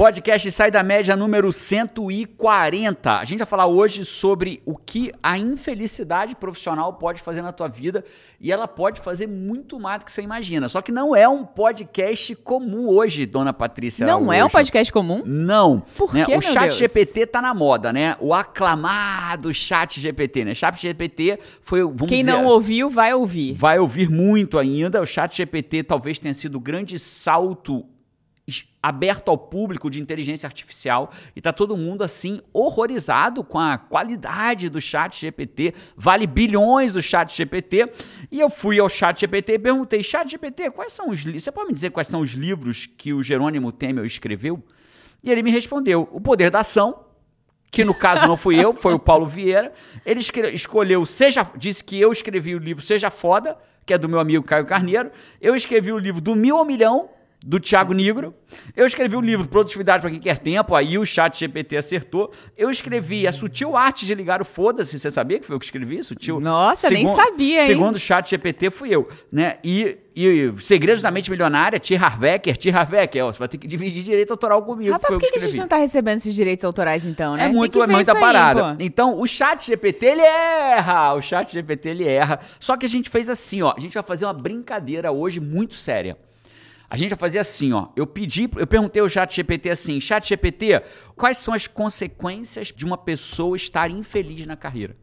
Podcast Sai da Média número 140. A gente vai falar hoje sobre o que a infelicidade profissional pode fazer na tua vida e ela pode fazer muito mais do que você imagina. Só que não é um podcast comum hoje, dona Patrícia. Não é um podcast comum? Não. Por né? quê, O chat Deus? GPT tá na moda, né? O aclamado chat GPT, né? Chat GPT foi, vamos Quem dizer, não ouviu, vai ouvir. vai ouvir muito ainda. O chat GPT talvez tenha sido o grande salto aberto ao público de inteligência artificial e tá todo mundo assim horrorizado com a qualidade do chat GPT, vale bilhões do chat GPT. E eu fui ao chat GPT e perguntei: "Chat GPT, quais são os? Você pode me dizer quais são os livros que o Jerônimo Temel escreveu?" E ele me respondeu: "O Poder da Ação, que no caso não fui eu, foi o Paulo Vieira. Ele escolheu, seja, disse que eu escrevi o livro Seja Foda, que é do meu amigo Caio Carneiro. Eu escrevi o livro Do Mil ao Milhão, do Thiago Nigro. Eu escrevi o livro Produtividade para Quem Quer Tempo, aí o chat GPT acertou. Eu escrevi A Sutil Arte de Ligar o Foda-se, você sabia que foi eu que escrevi? Sutil. Nossa, nem sabia, hein? Segundo o chat GPT fui eu, né? E, e Segredos da Mente Milionária, T. Harvecker, T. Harvecker, ó, você vai ter que dividir direito autoral comigo, Rapaz, por que, que a gente não tá recebendo esses direitos autorais então, né? É muito, é muita aí, parada. pô. então, o chat GPT, ele erra. O chat GPT, ele erra. Só que a gente fez assim, ó. A gente vai fazer uma brincadeira hoje muito séria. A gente vai fazer assim, ó. Eu pedi, eu perguntei ao chat GPT assim, chat GPT, quais são as consequências de uma pessoa estar infeliz na carreira?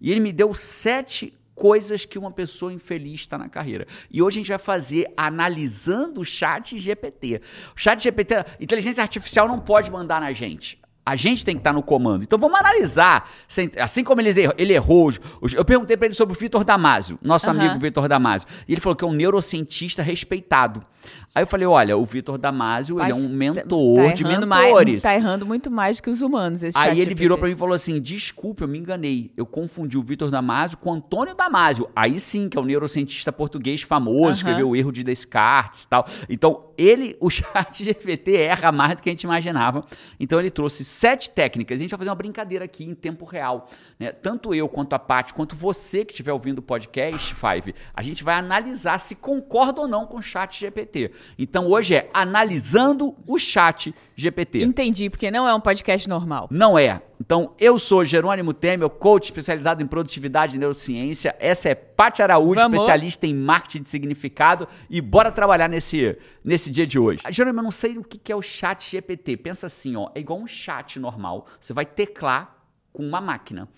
E ele me deu sete coisas que uma pessoa infeliz está na carreira. E hoje a gente vai fazer analisando o chat GPT. O chat GPT, inteligência artificial não pode mandar na gente. A gente tem que estar no comando. Então vamos analisar. Assim como ele, errou- ele errou. Eu perguntei para ele sobre o Vitor Damasio, nosso Aham. amigo Vitor Damasio. E ele falou que é um neurocientista respeitado. Aí eu falei: olha, o Vitor Damasio ele é um tá- mentor tá de errando mentores. Mais, tá errando muito mais que os humanos, esse Aí ele virou GPT. pra mim e falou assim: desculpa, eu me enganei. Eu confundi o Vitor Damasio com o Antônio Damasio. Aí sim, que é um neurocientista português famoso, Aham. escreveu o erro de Descartes e tal. Então, ele, o chat GPT erra mais do que a gente imaginava. Então, ele trouxe sete técnicas. A gente vai fazer uma brincadeira aqui em tempo real. né? Tanto eu quanto a Paty, quanto você que estiver ouvindo o podcast, Five, a gente vai analisar se concorda ou não com o chat GPT. Então, hoje é analisando o chat GPT. Entendi, porque não é um podcast normal. Não é. Então, eu sou Jerônimo Temer, coach especializado em produtividade e neurociência. Essa é Paty Araújo, Vamos. especialista em marketing de significado. E bora trabalhar nesse, nesse dia de hoje. Jerônimo, eu não sei o que que é o chat GPT. Pensa assim, ó, é igual um chat normal. Você vai teclar com uma máquina.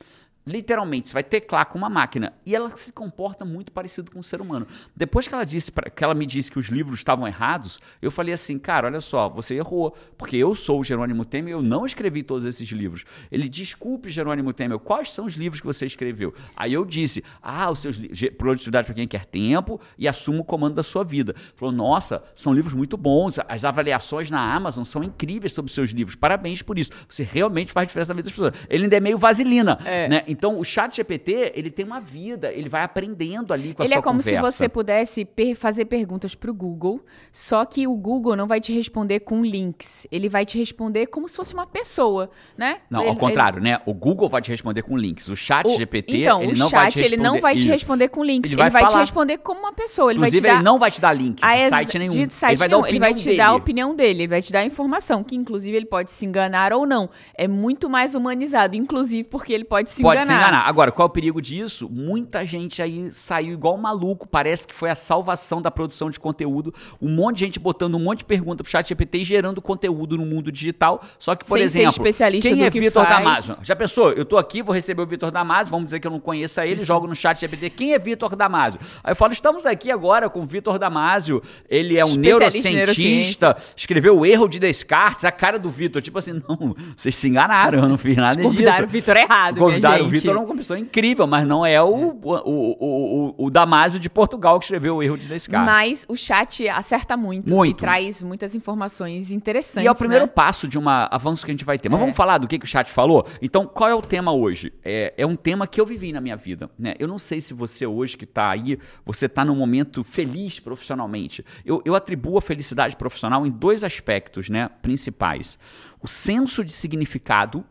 Literalmente, você vai teclar com uma máquina e ela se comporta muito parecido com o ser humano. Depois que ela disse pra- que ela me disse que os livros estavam errados, eu falei assim, cara, olha só, você errou, porque eu sou o Jerônimo Temer, eu não escrevi todos esses livros. Ele desculpe, Jerônimo Temer, quais são os livros que você escreveu? Aí eu disse, ah, os seus livros, produtividade para quem quer tempo e assuma o comando da sua vida. Falou, nossa, são livros muito bons, as avaliações na Amazon são incríveis sobre os seus livros. Parabéns por isso. Você realmente faz diferença na vida das pessoas. Ele ainda é meio vaselina, É. né? Então, o chat GPT, ele tem uma vida, ele vai aprendendo ali com a Ele sua é como conversa. se você pudesse per- fazer perguntas pro Google, só que o Google não vai te responder com links. Ele vai te responder como se fosse uma pessoa, né? Não, Ele- ao contrário, né? O Google vai te responder com links. O chat O- GPT, então, ele o não chat vai te responder... ele não vai te responder com links. Ele Ele vai vai, te responder como uma pessoa. Ele Inclusive, vai te dar ele não vai te dar link de ex- site nenhum. de site ele vai nenhum. Ele vai te dar a dele. opinião dele, ele vai te dar a informação, que inclusive ele pode se enganar ou não. É muito mais humanizado, inclusive porque ele pode se Pode enganar. Se enganar. Agora, qual é o perigo disso? Muita gente aí saiu igual maluco. Parece que foi a salvação da produção de conteúdo. Um monte de gente botando um monte de pergunta pro chat GPT e gerando conteúdo no mundo digital. Só que, por Sem ser exemplo, especialista quem é que Vitor faz. Damasio? Já pensou? Eu tô aqui, vou receber o Vitor Damasio, vamos dizer que eu não conheça ele, jogo no chat GPT. Quem é Vitor Damasio? Aí eu falo, estamos aqui agora com o Vitor Damasio. Ele é um neurocientista, escreveu o erro de Descartes, a cara do Vitor. Tipo assim, não, vocês se enganaram, eu não fiz nada disso. Convidaram o Vitor errado, Convidaram o. Vitor, é uma pessoa incrível, mas não é o, o, o, o, o Damásio de Portugal que escreveu o erro de Descartes. Mas o chat acerta muito, Muito. e traz muitas informações interessantes. E é o primeiro né? passo de um avanço que a gente vai ter. Mas É. vamos falar do que, que o chat falou? Então, qual é o tema hoje? É, é um tema que eu vivi na minha vida. Né? Eu não sei se você hoje que está aí, você está num momento feliz profissionalmente. Eu, eu atribuo a felicidade profissional em dois aspectos né, principais. O senso de significado.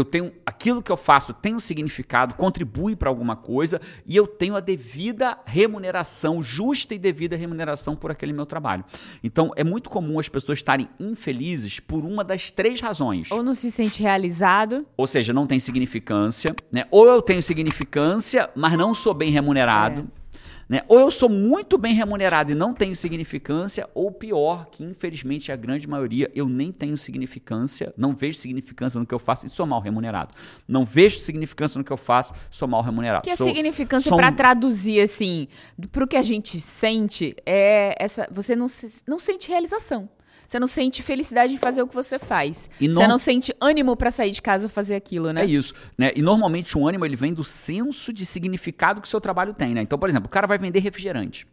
Eu tenho aquilo que eu faço tem um significado, contribui para alguma coisa e eu tenho a devida remuneração, justa e devida remuneração por aquele meu trabalho. Então é muito comum as pessoas estarem infelizes por uma das três razões. Ou não se sente realizado. Ou seja, não tem significância, né? Ou eu tenho significância, mas não sou bem remunerado. É. Né? Ou eu sou muito bem remunerado e não tenho significância, ou pior, que infelizmente a grande maioria eu nem tenho significância, não vejo significância no que eu faço e sou mal remunerado. Não vejo significância no que eu faço, sou mal remunerado. Que sou, a significância para um... traduzir assim, para o que a gente sente é essa, você não se, não sente realização. Você não sente felicidade em fazer o que você faz. E você não sente ânimo para sair de casa fazer aquilo, né? É isso, né? E normalmente o ânimo ele vem do senso de significado que o seu trabalho tem, né? Então, por exemplo, o cara vai vender refrigerante.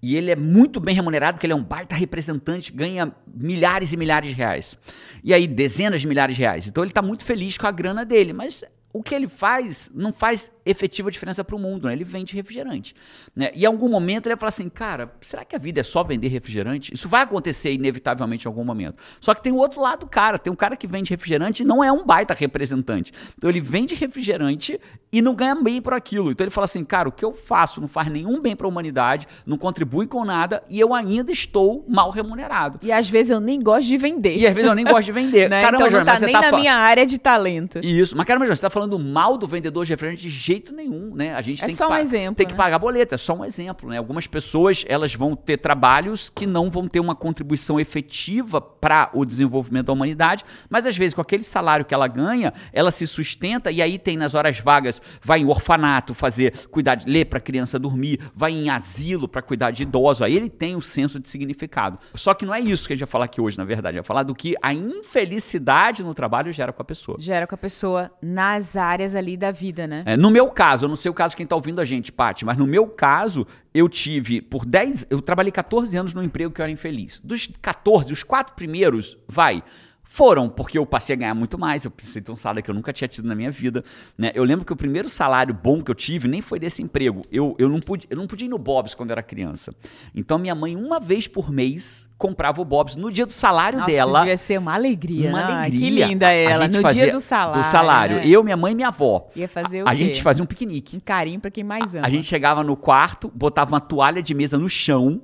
E ele é muito bem remunerado, porque ele é um baita representante, ganha milhares e milhares de reais. E aí, dezenas de milhares de reais. Então ele está muito feliz com a grana dele, mas o que ele faz não faz efetiva diferença para o mundo, né? Ele vende refrigerante. Né? E em algum momento ele vai falar assim, cara, será que a vida é só vender refrigerante? Isso vai acontecer inevitavelmente em algum momento. Só que tem o outro lado do cara, tem um cara que vende refrigerante e não é um baita representante. Então ele vende refrigerante e não ganha bem por aquilo. Então ele fala assim, cara, o que eu faço não faz nenhum bem para a humanidade, não contribui com nada e eu ainda estou mal remunerado. E às vezes eu nem gosto de vender. E às vezes eu nem gosto de vender. né? Caramba, então não tá nem tá na minha área de talento. Isso. Mas caramba, Jorge, você tá falando mal do vendedor de refrigerante de jeito jeito nenhum, né? A gente é tem que um exemplo, tem né? que pagar boleto, é só um exemplo, né? Algumas pessoas, elas vão ter trabalhos que não vão ter uma contribuição efetiva para o desenvolvimento da humanidade, mas às vezes com aquele salário que ela ganha, ela se sustenta e aí tem nas horas vagas, vai em orfanato fazer, cuidar de ler para criança dormir, vai em asilo para cuidar de idoso, aí ele tem o senso de significado. Só que não é isso que a gente vai falar aqui hoje, na verdade, vai falar do que a infelicidade no trabalho gera com a pessoa. Gera com a pessoa nas áreas ali da vida, né? É, no meu meu caso, eu não sei o caso de quem está ouvindo a gente, Paty, mas no meu caso, eu tive por 10. Eu trabalhei 14 anos no emprego que eu era infeliz. Dos 14, os quatro primeiros, vai. Foram, porque eu passei a ganhar muito mais, eu precisei ter um salário que eu nunca tinha tido na minha vida. Né? Eu lembro que o primeiro salário bom que eu tive nem foi desse emprego. Eu, eu, não, pude, eu não podia ir no Bob's quando eu era criança. Então minha mãe, uma vez por mês, comprava o Bob's no dia do salário Nossa, dela. Devia ser uma alegria. Uma não? alegria. Que linda ela, no dia do salário. Do salário. Né? Eu, minha mãe e minha avó. Ia fazer o A quê? gente fazia um piquenique. Um carinho pra quem mais ama. A gente chegava no quarto, botava uma toalha de mesa no chão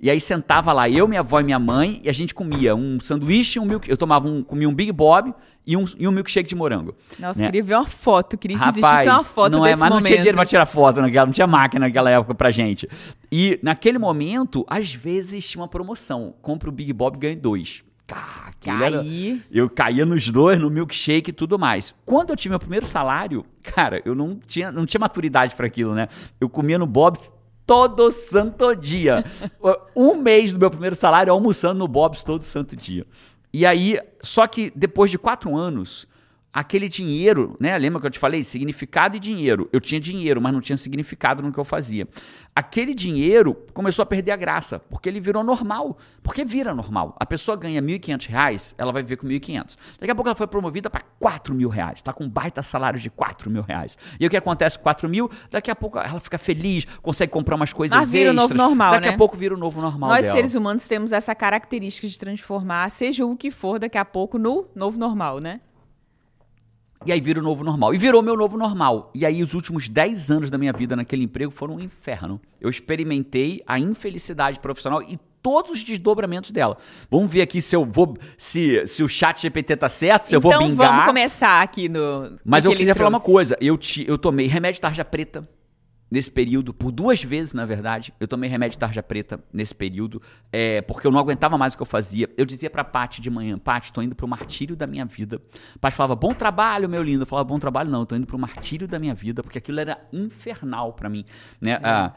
e aí sentava lá, eu, minha avó e minha mãe, e a gente comia um sanduíche, um milk, eu tomava um, comia um Big Bob e um, e um milkshake de morango. Nossa, né? queria ver uma foto, queria que Rapaz, existisse uma foto não é, mas não momento. tinha dinheiro pra tirar foto naquela, não tinha máquina naquela época pra gente. E naquele momento, às vezes tinha uma promoção, compra o Big Bob e ganha dois. Ah, era, eu caía nos dois, no milkshake e tudo mais. Quando eu tive meu primeiro salário, cara, eu não tinha, não tinha maturidade para aquilo, né? Eu comia no Bob's todo santo dia. um mês do meu primeiro salário almoçando no Bob's todo santo dia. E aí, só que depois de quatro anos, aquele dinheiro, né? Lembra que eu te falei? Significado e dinheiro. Eu tinha dinheiro, mas não tinha significado no que eu fazia. Aquele dinheiro começou a perder a graça, porque ele virou normal. Porque vira normal. A pessoa ganha R$ 1.500, ela vai viver com R$ 1.500. Daqui a pouco ela foi promovida para R$ mil reais. Está com um baita salário de R$ mil reais. E o que acontece com R$ mil? Daqui a pouco ela fica feliz, consegue comprar umas coisas Mas vira extras. o novo normal, Daqui né? a pouco vira o novo normal Nós, dela. seres humanos, temos essa característica de transformar, seja o que for, daqui a pouco, no novo normal, né? E aí vira o novo normal. E virou meu novo normal. E aí os últimos 10 anos da minha vida naquele emprego foram um inferno. Eu experimentei a infelicidade profissional e todos os desdobramentos dela. Vamos ver aqui se eu vou se, se o chat GPT tá certo, se eu vou Então bingar. vamos começar aqui no. Mas eu que queria falar uma coisa. Eu, te, eu tomei remédio tarja preta nesse período, por duas vezes, na verdade. Eu tomei remédio tarja preta nesse período, é, porque eu não aguentava mais o que eu fazia. Eu dizia pra Paty de manhã, Paty, tô indo pro martírio da minha vida. Paty falava, bom trabalho, meu lindo. Eu falava, bom trabalho, não, eu tô indo pro martírio da minha vida, porque aquilo era infernal pra mim. Né? Ah,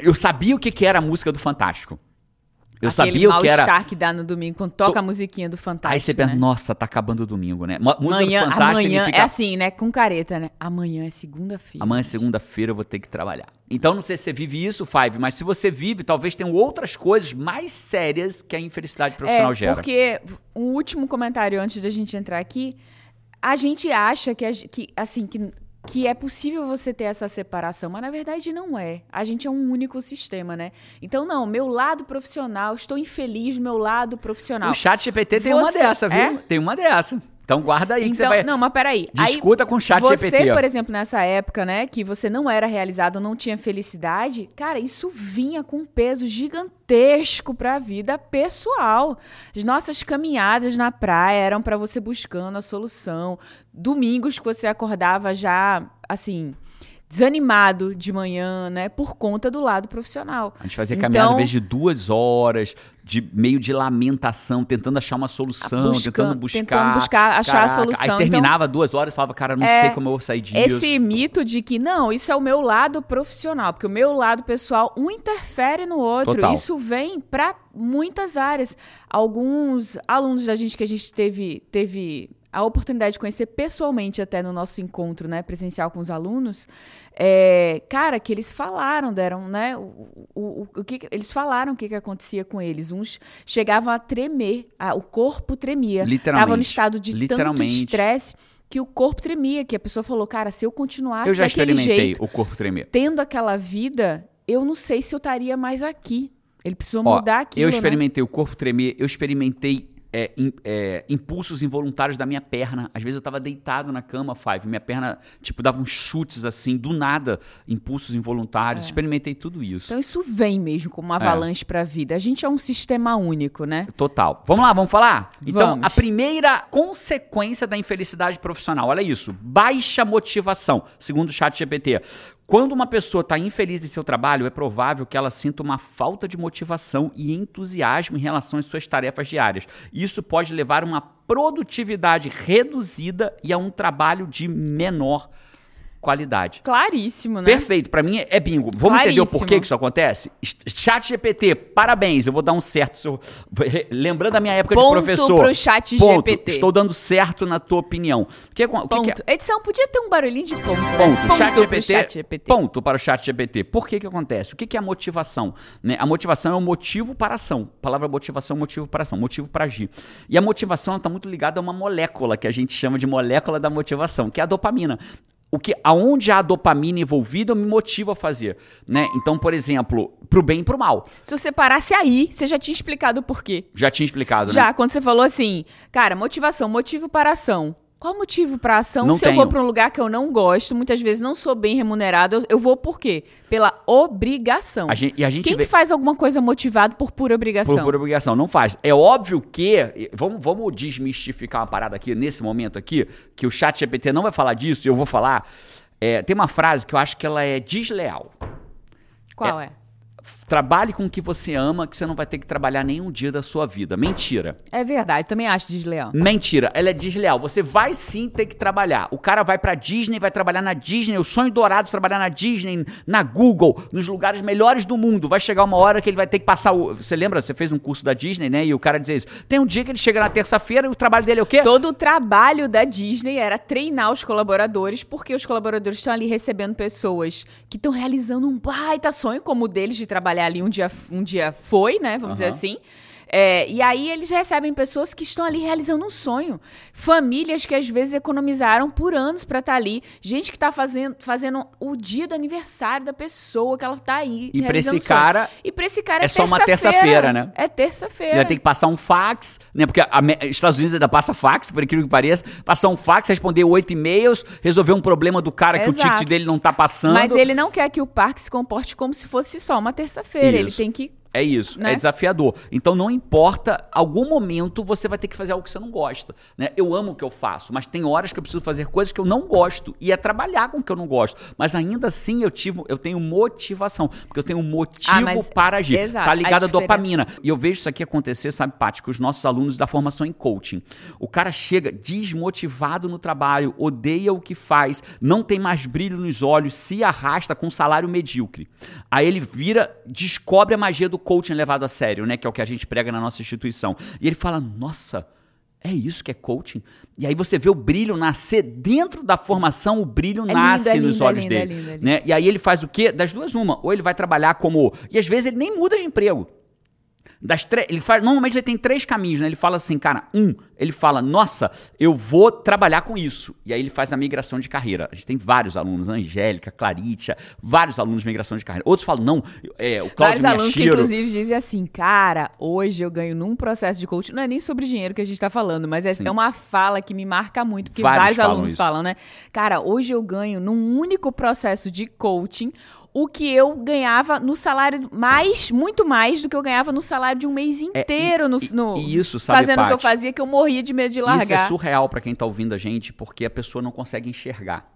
eu sabia o que, que era a música do Fantástico. Eu Aquele sabia o que era. mal-estar que dá no domingo quando toca a musiquinha do Fantástico. Aí você pensa, né? nossa, tá acabando o domingo, né? Música Amanhã, do Fantástico amanhã significa é assim, né? Com careta, né? Amanhã é segunda-feira. Amanhã é segunda-feira, eu vou ter que trabalhar. Então, não sei se você vive isso, Five, mas se você vive, talvez tenham outras coisas mais sérias que a infelicidade profissional é, gera. Porque um último comentário antes da gente entrar aqui, a gente acha que, a que assim que que é possível você ter essa separação, mas na verdade não é. A gente é um único sistema, né? Então não, meu lado profissional, estou infeliz meu lado profissional. O chat GPT tem uma Você- dessa, viu? é? Tem uma dessa. Então guarda aí que você Então, vai. não, mas peraí. Aí, Discuta com o chat você, GPT. por exemplo, nessa época, né, que você não era realizado, não tinha felicidade, cara, isso vinha com um peso gigantesco pra vida pessoal. As nossas caminhadas na praia eram pra você buscando a solução. Domingos que você acordava já, assim, desanimado de manhã, né, por conta do lado profissional. A gente fazia Então- caminhadas às vezes de duas horas, de meio de lamentação, tentando achar uma solução, tentando buscar. tentando buscar, achar a Caraca, solução. Aí Então, terminava duas horas e falava, cara, não É, sei como eu vou sair disso. Esse mito de que não, isso é o meu lado profissional, porque o meu lado pessoal um interfere no outro. Total. Isso vem para muitas áreas. Alguns alunos da gente que a gente teve teve a oportunidade de conhecer pessoalmente até no nosso encontro, né, presencial com os alunos, é, cara, que eles falaram, deram, né, o, o, o que eles falaram o que, que acontecia com eles. Uns chegavam a tremer, a- o corpo tremia, Literalmente. Tava no estado de tanto estresse que o corpo tremia, que a pessoa falou, cara, se eu continuasse Eu já daquele experimentei jeito, o corpo tremer. tendo aquela vida, eu não sei se eu estaria mais aqui. Ele precisou Ó, mudar aquilo, eu né? experimentei o corpo tremer, eu experimentei é, é, impulsos involuntários da minha perna. Às vezes eu tava deitado na cama, Five, minha perna, tipo, dava uns chutes assim, do nada, impulsos involuntários. Experimentei tudo isso. Então isso vem mesmo como uma avalanche pra vida. A gente é um sistema único, né? Total. Vamos lá, vamos falar? Então, Vamos. a primeira consequência da infelicidade profissional, olha isso, baixa motivação, segundo o chat GPT. Quando uma pessoa está infeliz em seu trabalho, é provável que ela sinta uma falta de motivação e entusiasmo em relação às suas tarefas diárias. Isso pode levar a uma produtividade reduzida e a um trabalho de menor qualidade. Claríssimo, né? Perfeito, pra mim é bingo. Vamos entender o Claríssimo. porquê que isso acontece? Chat GPT, parabéns, eu vou dar um certo. Lembrando da minha época Ponto de professor. pro chat ponto, GPT. Estou dando certo na tua opinião. O que, é- o que Ponto. que é? Edição podia ter um barulhinho de ponto, né? Ponto. Chat GPT, chat GPT. Ponto para o chat GPT. Por que que acontece? O que que é a motivação? Né? A motivação é o motivo para a ação. A palavra motivação é motivo para a ação, motivo para agir. E a motivação está muito ligada a uma molécula que a gente chama de molécula da motivação, que é a dopamina. O que, aonde há dopamina envolvida, me motiva a fazer, né? Então, por exemplo, pro bem e pro mal. Se você parasse aí, você já tinha explicado o porquê. Já tinha explicado, né? Já, quando você falou assim, cara, motivação, motivo para ação. Qual o motivo para ação? Não Se eu tenho. vou para um lugar que eu não gosto, muitas vezes não sou bem remunerado, eu, eu vou por quê? Pela obrigação. A gente, e a gente Quem vê- que faz alguma coisa motivado por pura obrigação? Por, por obrigação, não faz. É óbvio que. Vamos, vamos desmistificar uma parada aqui, nesse momento aqui, que o chat GPT não vai falar disso, e eu vou falar. É, tem uma frase que eu acho que ela é desleal. Qual é? Trabalhe com o que você ama, que você não vai ter que trabalhar nenhum dia da sua vida. Mentira. É verdade, também acho desleal. Mentira, ela é desleal. Você vai sim ter que trabalhar. O cara vai pra Disney, vai trabalhar na Disney, o sonho dourado de trabalhar na Disney, na Google, nos lugares melhores do mundo. Vai chegar uma hora que ele vai ter que passar o. Você lembra? Você fez um curso da Disney, né? E o cara dizia isso. Tem um dia que ele chega na terça-feira e o trabalho dele é o quê? Todo o trabalho da Disney era treinar os colaboradores, porque os colaboradores estão ali recebendo pessoas que estão realizando um baita sonho, como o deles de trabalhar ali um dia, um dia foi, né? Vamos dizer Aham. assim. É, e aí eles recebem pessoas que estão ali realizando um sonho. Famílias que às vezes economizaram por anos pra estar ali. Gente que tá fazendo, fazendo o dia do aniversário da pessoa que ela tá aí. E pra realizando esse sonho. cara, E pra esse cara é, é só uma terça-feira. né? É terça-feira. Ele vai ter que passar um fax, né? Porque a Estados Unidos ainda passa fax, por incrível que pareça. Passar um fax, responder oito e-mails, resolver um problema do cara que o Exato. ticket dele não tá passando. Mas ele não quer que o parque se comporte como se fosse só uma terça-feira. Ele tem que. É isso, Né? é desafiador. Então não importa, algum momento você vai ter que fazer algo que você não gosta. Né? Eu amo o que eu faço, mas tem horas que eu preciso fazer coisas que eu não gosto. E é trabalhar com o que eu não gosto. Mas ainda assim eu, tive, eu tenho motivação, porque eu tenho motivo Ah, para agir. exato, tá ligado à dopamina. E eu vejo isso aqui acontecer, sabe, Paty, com os nossos alunos da formação em coaching. O cara chega desmotivado no trabalho, odeia o que faz, não tem mais brilho nos olhos, se arrasta com um salário medíocre. Aí ele vira, descobre a magia do coaching levado a sério, né? Que é o que a gente prega na nossa instituição. E ele fala: nossa. É isso que é coaching? E aí você vê o brilho nascer dentro da formação, o brilho É nasce nos olhos dele. né? E aí ele faz o quê? Das duas, uma. Ou ele vai trabalhar como. E às vezes ele nem muda de emprego. Das tre- ele faz, normalmente ele tem três caminhos, né? Ele fala assim, cara, um, ele fala, nossa, eu vou trabalhar com isso. E aí ele faz a migração de carreira. A gente tem vários alunos, Angélica, Claritia, vários alunos de migração de carreira. Outros falam, não, é, o Cláudio Vários alunos que, inclusive, dizem assim, cara, hoje eu ganho num processo de coaching. Não é nem sobre dinheiro que a gente tá falando, mas é, Sim. é uma fala que me marca muito, porque Vários vários, falam alunos isso. falam, né? Cara, hoje eu ganho num único processo de coaching o que eu ganhava no salário mais, muito mais do que eu ganhava no salário de um mês inteiro no, É, e- no- e isso, sabe, fazendo o que eu fazia, que eu morria de medo de largar. Isso é surreal pra quem tá ouvindo a gente, porque a pessoa não consegue enxergar.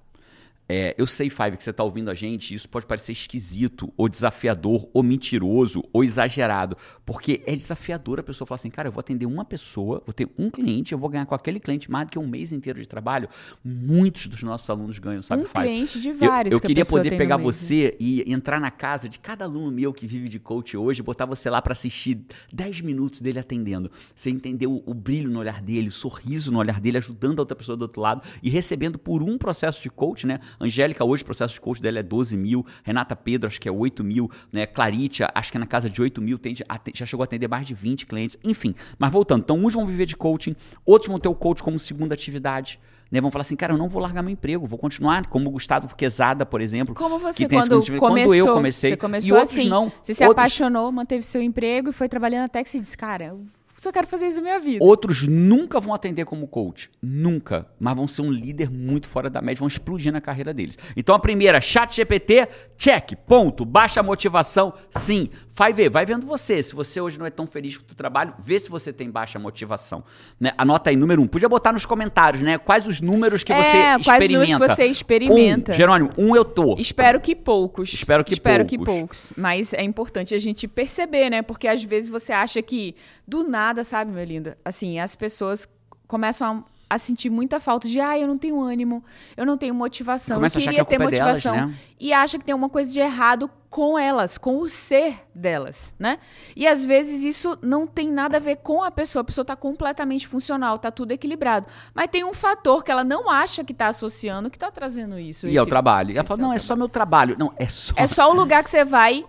É, eu sei, Five, que você tá ouvindo a gente, isso pode parecer esquisito, ou desafiador, ou mentiroso, ou exagerado. Porque é desafiador a pessoa falar assim, cara, eu vou atender uma pessoa, vou ter um cliente, eu vou ganhar com aquele cliente mais do que um mês inteiro de trabalho. Muitos dos nossos alunos ganham, sabe, um Five? cliente de Eu, vários eu que a queria poder pegar né? você e entrar na casa de cada aluno meu que vive de coach hoje, botar você lá pra assistir 10 minutos dele atendendo. Você entender o, o brilho no olhar dele, o sorriso no olhar dele, ajudando a outra pessoa do outro lado e recebendo por um processo de coach, né? Angélica, hoje o processo de coach dela é 12 mil, Renata Pedro, acho que é 8 mil, né? Claritia, acho que é na casa de 8 mil, tem, já chegou a atender mais de 20 clientes, enfim. Mas voltando, então uns vão viver de coaching, outros vão ter o coach como segunda atividade. Né, vão falar assim, cara, eu não vou largar meu emprego, vou continuar, como o Gustavo Quesada, por exemplo. Como você, quando começou, quando eu comecei. você começou e outros assim, não. você se outros, apaixonou, manteve seu emprego e foi trabalhando até que você disse, cara, eu só quero fazer isso na minha vida. outros nunca vão atender como coach. Nunca. Mas vão ser um líder muito fora da média, vão explodir na carreira deles. Então a primeira, chat GPT, check, ponto. Baixa motivação, sim. Vai ver, vai vendo você. Se você hoje não é tão feliz com o seu trabalho, vê se você tem baixa motivação. Né? Anota aí, número um. Podia botar nos comentários, né? Quais os números que É, você quais os números experimenta. que você experimenta. Um, Jerônimo, um eu tô. Espero que poucos. Espero que Espero que poucos. poucos. Mas é importante a gente perceber, né? Porque às vezes você acha que do nada, sabe, meu lindo? Assim, as pessoas começam a, a sentir muita falta de, ah, eu não tenho ânimo, eu não tenho motivação, Começa eu queria que ter é delas, motivação. né? E acha que tem uma coisa de errado com elas, com o ser delas, né? E às vezes isso não tem nada a ver com a pessoa, a pessoa tá completamente funcional, tá tudo equilibrado. Mas tem um fator que ela não acha que tá associando que tá trazendo isso. E é o esse- trabalho. E ela esse fala, é não, é só meu trabalho. Não, é só. é só o lugar que você vai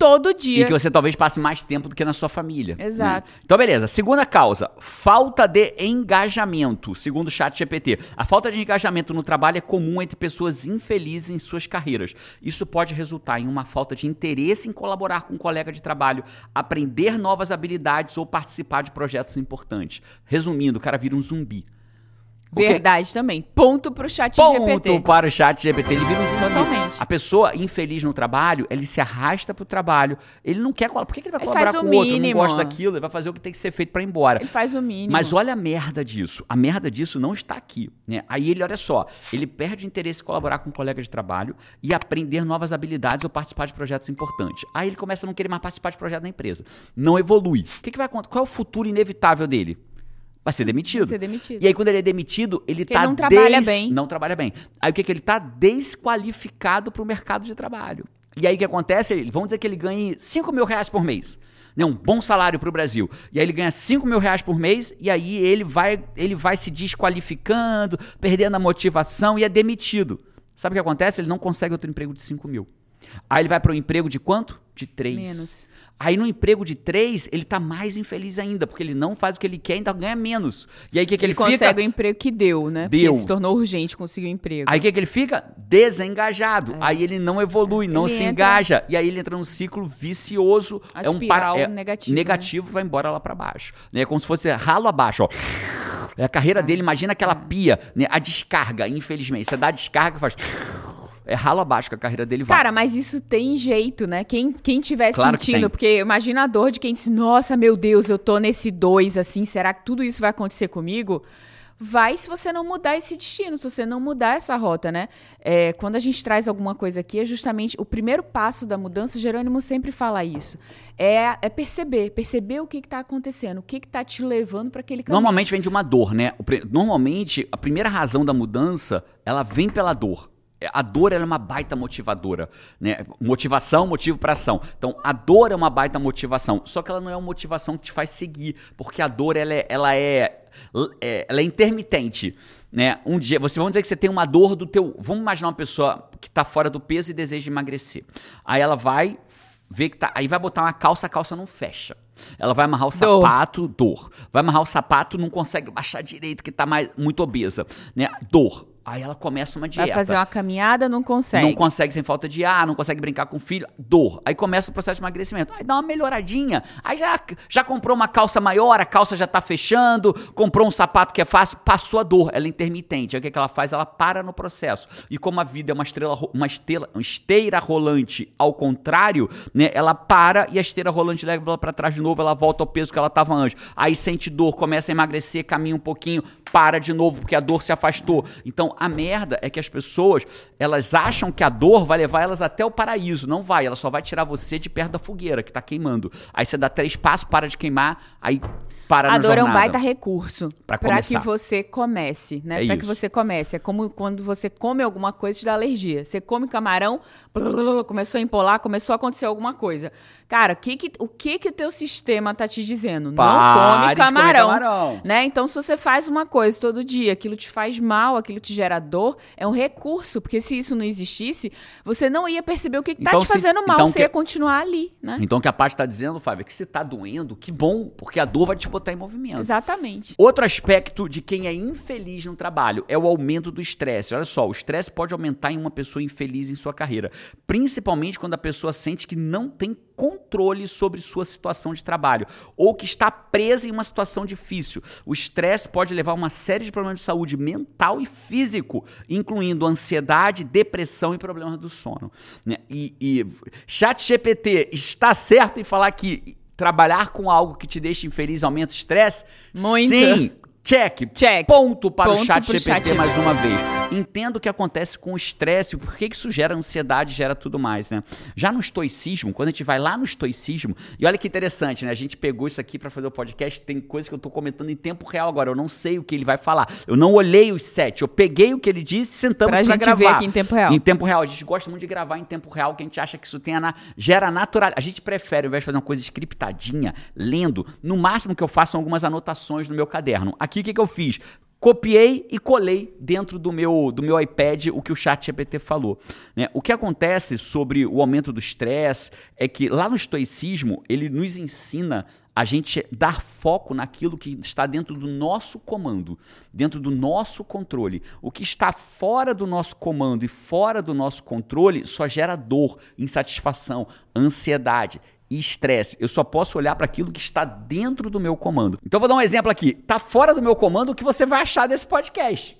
todo E dia. que você talvez passe mais tempo do que na sua família. né? Exato. Então, beleza. Segunda causa, falta de engajamento. Segundo o chat GPT. A falta de engajamento no trabalho é comum entre pessoas infelizes em suas carreiras. Isso pode resultar em uma falta de interesse em colaborar com um colega de trabalho, aprender novas habilidades ou participar de projetos importantes. Resumindo, o cara vira um zumbi. Verdade também. Ponto pro chat Ponto GPT. para o chat GPT. Ele vira um zumbi. Totalmente. A pessoa infeliz no trabalho, ele se arrasta pro trabalho. Ele não quer colaborar. Por que que ele vai Ele colaborar com o outro? Ele não gosta daquilo, ele vai fazer o que tem que ser feito para ir embora. Ele faz o mínimo. Mas olha a merda disso. A merda disso não está aqui. Né? Aí ele, olha só, ele perde o interesse em colaborar com um colega de trabalho e aprender novas habilidades ou participar de projetos importantes. Aí ele começa a não querer mais participar de projeto da empresa. Não evolui. O que, que vai acontecer? Qual é o futuro inevitável dele? Vai ser demitido. Vai ser demitido. E aí, quando ele é demitido, ele Porque tá ele não trabalha des- bem. Não trabalha bem. Aí o que, que ele tá desqualificado para o mercado de trabalho. E aí o que acontece? Ele, vamos dizer que ele ganhe 5 mil reais por mês. Né, um bom salário para o Brasil. E aí ele ganha 5 mil reais por mês, e aí ele vai, ele vai se desqualificando, perdendo a motivação e é demitido. Sabe o que acontece? Ele não consegue outro emprego de 5 mil. Aí ele vai para um emprego de quanto? De 3. Menos. Aí no emprego de 3, ele tá mais infeliz ainda, porque ele não faz o que ele quer e ainda ganha menos. E aí o que, que ele, ele consegue fica? o emprego que deu, né? Deu. Porque se tornou urgente conseguir o emprego. Aí o que, que ele fica? Desengajado. Aí ele não evolui, não É. Ele se engaja. E aí ele entra num ciclo vicioso. A é um espiral para- é negativa, Negativo vai embora lá pra baixo. Né? É como se fosse ralo abaixo, ó. É a carreira dele, imagina aquela pia, né? A descarga, infelizmente. Você dá a descarga e faz. É ralo abaixo que a carreira dele vai. Cara, mas isso tem jeito, né? Quem, quem tiver Claro sentindo, porque imagina a dor de quem diz, nossa, meu Deus, eu tô nesse dois, assim, será que tudo isso vai acontecer comigo? Vai se você não mudar esse destino, se você não mudar essa rota, né? É, quando a gente traz alguma coisa aqui, é justamente o primeiro passo da mudança, Jerônimo sempre fala isso. É, é perceber, perceber o que está acontecendo, o que está te levando para aquele caminho. Normalmente vem de uma dor, né? Normalmente, a primeira razão da mudança, ela vem pela dor. É, A dor é uma baita motivadora, né? Motivação, motivo para ação. Então, a dor é uma baita motivação, só que ela não é uma motivação que te faz seguir, porque a dor ela é, ela é, é- ela é intermitente, né? Um dia, você vamos dizer que você tem uma dor do teu, vamos imaginar uma pessoa que está fora do peso e deseja emagrecer. Aí ela vai vê que tá. Aí vai botar uma calça, a calça não fecha. Ela vai amarrar o Dor. sapato, dor. Vai amarrar o sapato, não consegue baixar direito, que tá mais, muito obesa. Né? Dor. Aí ela começa uma dieta. Vai fazer uma caminhada, não consegue. Não consegue sem falta de ar, não consegue brincar com o filho, dor. Aí começa o processo de emagrecimento. Aí dá uma melhoradinha. Aí já, já comprou uma calça maior, a calça já tá fechando, comprou um sapato que é fácil, passou a dor, ela é intermitente. Aí o que, que ela faz? Ela para no processo. E como a vida é uma estrela, uma estela, uma esteira rolante ao contrário, né? Ela para e a esteira rolante leva ela para trás de novo, ela volta ao peso que ela tava antes. Aí sente dor, começa a emagrecer, caminha um pouquinho, para de novo porque a dor se afastou. Então a merda é que as pessoas, elas acham que a dor vai levar elas até o paraíso. Não vai, ela só vai tirar você de perto da fogueira que tá queimando. Aí você dá três passos, para de queimar, aí para A dor é um jornada. baita recurso Pra para que você comece, né? É Pra que você comece. É como quando você come alguma coisa e te dá alergia. Você come camarão, começou a empolar, começou a acontecer alguma coisa. Cara, o que que, o que que o teu sistema tá te dizendo? Pare Não come camarão. camarão. Né? Então, se você faz uma coisa todo dia, aquilo te faz mal, aquilo te gera dor, é um recurso, porque se isso não existisse, você não ia perceber o que, que tá Então, te se- fazendo mal, então você que- ia continuar ali, né? Então o que a parte está dizendo, Fábio, é que se tá doendo, que bom, porque a dor vai te botar em movimento. Exatamente. Outro aspecto de quem é infeliz no trabalho é o aumento do estresse. Olha só, o estresse pode aumentar em uma pessoa infeliz em sua carreira, principalmente quando a pessoa sente que não tem controle sobre sua situação de trabalho ou que está presa em uma situação difícil. O estresse pode levar a uma série de problemas de saúde mental e físico, incluindo ansiedade, depressão e problemas do sono. né? E, e ChatGPT está certo em falar que trabalhar com algo que te deixa infeliz aumenta o estresse? Muito. Sim. Check. Check. Ponto para Ponto o chat GPT chat mais uma vez. Entendo o que acontece com o estresse, por que que isso gera ansiedade, gera tudo mais, né? Já no estoicismo, quando a gente vai lá no estoicismo, e olha que interessante, né? A gente pegou isso aqui para fazer o podcast, tem coisa que eu tô comentando em tempo real agora, eu não sei o que ele vai falar. Eu não olhei os sete, eu peguei o que ele disse e sentamos Pra para gente gravar. ver aqui em tempo real. Em tempo real. A gente gosta muito de gravar em tempo real, que a gente acha que isso tenha na, gera natural. A gente prefere, ao invés de fazer uma coisa scriptadinha, lendo, no máximo que eu faço algumas anotações no meu caderno. Aqui o que, que eu fiz? Copiei e colei dentro do meu, do meu iPad o que o chat GPT falou. né? O que acontece sobre o aumento do estresse é que lá no estoicismo ele nos ensina a gente dar foco naquilo que está dentro do nosso comando, dentro do nosso controle. O que está fora do nosso comando e fora do nosso controle só gera dor, insatisfação, ansiedade e estresse. Eu só posso olhar para aquilo que está dentro do meu comando. Então vou dar um exemplo aqui. Tá fora do meu comando o que você vai achar desse podcast.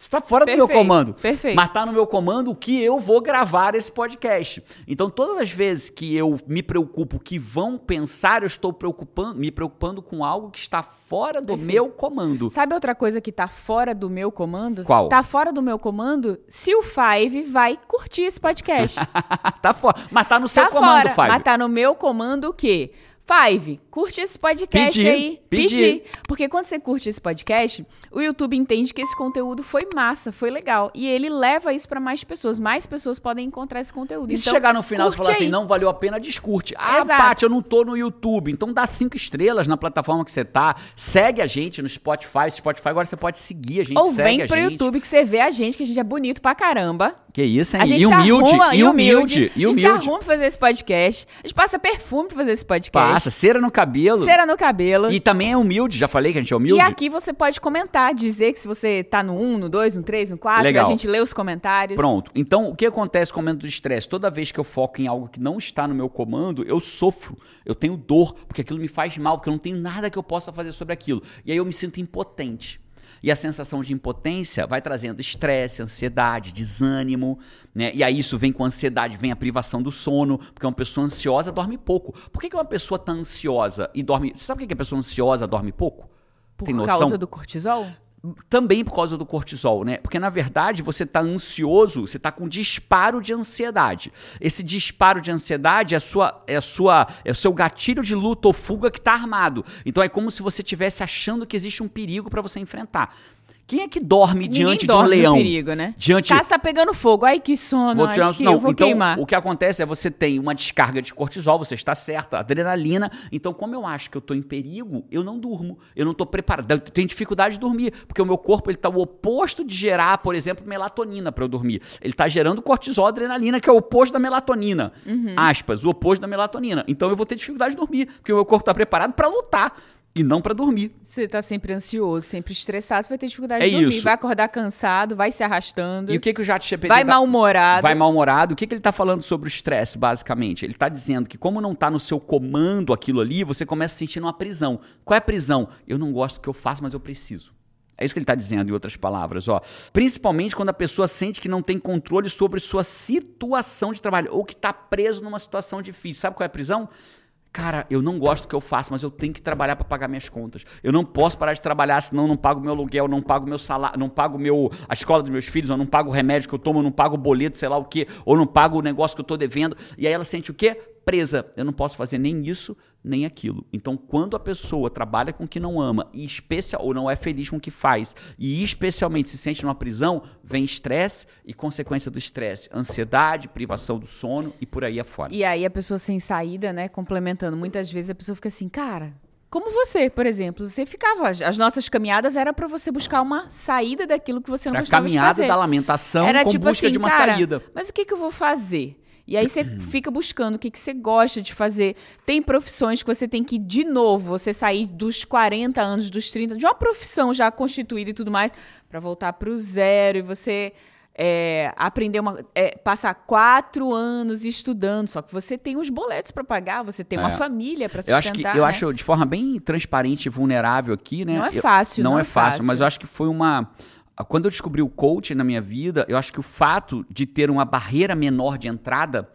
Está fora do meu Perfeito, comando. perfeito. Mas tá no meu comando que eu vou gravar esse podcast. Então, todas as vezes que eu me preocupo que vão pensar, eu estou preocupando, me preocupando com algo que está fora do meu comando. Sabe outra coisa que tá fora do meu comando? Qual? Tá fora do meu comando se o Five vai curtir esse podcast. tá fora. Mas tá no seu tá comando, fora, Five. mas tá no meu comando o quê? Five, curte esse podcast Pedir, aí. pedir. Porque quando você curte esse podcast, o YouTube entende que esse conteúdo foi massa, foi legal. E ele leva isso pra mais pessoas. Mais pessoas podem encontrar esse conteúdo. E se Então, chegar no final e falar assim, aí. não valeu a pena, descurte. Ah, Exato. Paty, eu não tô no YouTube. Então dá cinco estrelas na plataforma que você tá. Segue a gente no Spotify. Spotify agora você pode seguir a gente, Ou vem pro gente. YouTube que você vê a gente, que a gente é bonito pra caramba. Que isso, hein? A gente e se humilde, arruma, e humilde, e A gente se humilde. arruma pra fazer esse podcast. A gente passa perfume pra fazer esse podcast. Passa, cera no cabelo. Cera no cabelo. E também é humilde, já falei que a gente é humilde. E aqui você pode comentar, dizer que se você tá no 1, no 2, no 3, no 4, Legal. a gente lê os comentários. Pronto. Então, o que acontece com o aumento do estresse? Toda vez que eu foco em algo que não está no meu comando, eu sofro. Eu tenho dor, porque aquilo me faz mal, porque eu não tenho nada que eu possa fazer sobre aquilo. E aí eu me sinto impotente. E a sensação de impotência vai trazendo estresse, ansiedade, desânimo, né? E aí isso vem com ansiedade, vem a privação do sono, porque uma pessoa ansiosa dorme pouco. Por que, que uma pessoa tá ansiosa e dorme. Você sabe por que que a pessoa ansiosa dorme pouco? Por Tem noção? causa do cortisol? Também por causa do cortisol, né? Porque na verdade você tá ansioso, você tá com disparo de ansiedade. Esse disparo de ansiedade é a sua é a sua é o seu gatilho de luta ou fuga que tá armado. Então é como se você estivesse achando que existe um perigo para você enfrentar. Quem é que dorme Ninguém diante dorme de um leão? perigo, né? Diante Casa tá pegando fogo. Ai, que sono. Vou tirar- não, vou então queimar. o que acontece é você tem uma descarga de cortisol, você está certa, adrenalina. Então, como eu acho que eu estou em perigo, eu não durmo. Eu não estou preparado. Eu tenho dificuldade de dormir, porque o meu corpo ele está o oposto de gerar, por exemplo, melatonina para eu dormir. Ele está gerando cortisol, adrenalina, que é o oposto da melatonina. Uhum. Aspas, o oposto da melatonina. Então, eu vou ter dificuldade de dormir, porque o meu corpo está preparado para lutar e não para dormir. Você tá sempre ansioso, sempre estressado, você vai ter dificuldade É de dormir. isso. Vai acordar cansado, vai se arrastando, E o que, que o ChatGPT vai tá- mal-humorado. Vai mal-humorado. O que, que ele está falando sobre o estresse, basicamente? Ele está dizendo que, como não está no seu comando aquilo ali, você começa a sentir uma prisão. Qual é a prisão? Eu não gosto do que eu faço, mas eu preciso. É isso que ele está dizendo, em outras palavras. Ó. Principalmente quando a pessoa sente que não tem controle sobre sua situação de trabalho ou que está preso numa situação difícil. Sabe qual é a prisão? Cara, eu não gosto do que eu faço, mas eu tenho que trabalhar para pagar minhas contas. Eu não posso parar de trabalhar, senão eu não pago meu aluguel, não pago meu salário, não pago meu, a escola dos meus filhos, eu não pago o remédio que eu tomo, eu não pago o boleto, sei lá o quê, ou não pago o negócio que eu tô devendo. E aí ela sente o quê? Presa. Eu não posso fazer nem isso, nem aquilo. Então, quando a pessoa trabalha com o que não ama e especial ou não é feliz com o que faz, e especialmente se sente numa prisão, vem estresse e consequência do estresse, ansiedade, privação do sono e por aí afora. E aí a pessoa sem saída, né, complementando, muitas vezes a pessoa fica assim, cara, como você, por exemplo, você ficava, as as nossas caminhadas era pra você buscar uma saída daquilo que você não a gostava de caminhada fazer. da lamentação Era com tipo busca assim, de uma cara, saída. Mas o que, que eu vou fazer? E aí você fica buscando o que, que você gosta de fazer. Tem profissões que você tem que, de novo, você sair dos 40 anos, dos 30, de uma profissão já constituída e tudo mais, pra voltar pro zero e você é, aprender uma. é, passar quatro anos estudando. Só que você tem os boletos pra pagar, você tem uma É. família pra Eu sustentar. acho que eu né? acho de forma bem transparente e vulnerável aqui, né? Não é Eu- fácil, não, não é é fácil, fácil. mas eu acho que foi uma quando eu descobri o coaching na minha vida, eu acho que o fato de ter uma barreira menor de entrada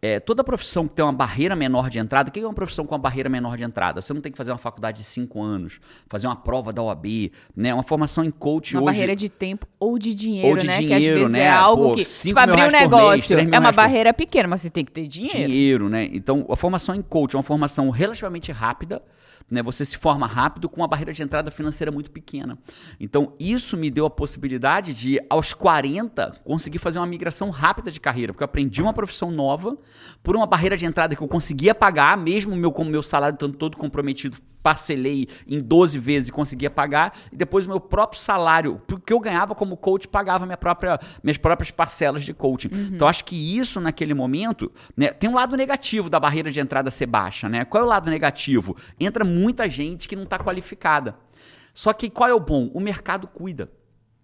é, toda profissão que tem uma barreira menor de entrada, o que é uma profissão com uma barreira menor de entrada? Você não tem que fazer uma faculdade de cinco anos, fazer uma prova da OAB, né? Uma formação em coaching Uma hoje. barreira de tempo ou de dinheiro, Ou de né? que às dinheiro, vezes né? é algo Pô, que. Tipo, abrir um mês, negócio mil é uma reais por- barreira pequena, mas você tem que ter dinheiro. dinheiro, né? Então, a formação em coach é uma formação relativamente rápida, né? Você se forma rápido com uma barreira de entrada financeira muito pequena. Então, isso me deu a possibilidade de, aos 40, conseguir fazer uma migração rápida de carreira, porque eu aprendi uma profissão nova por uma barreira de entrada que eu conseguia pagar, mesmo meu, com o meu salário estando todo comprometido, parcelei em 12 vezes e conseguia pagar, e depois o meu próprio salário, porque eu ganhava como coach, pagava minha própria, minhas próprias parcelas de coaching. Então, acho que isso, naquele momento, né, tem um lado negativo da barreira de entrada ser baixa, né? Qual é o lado negativo? Entra muita gente que não está qualificada. Só que qual é o bom? O mercado cuida.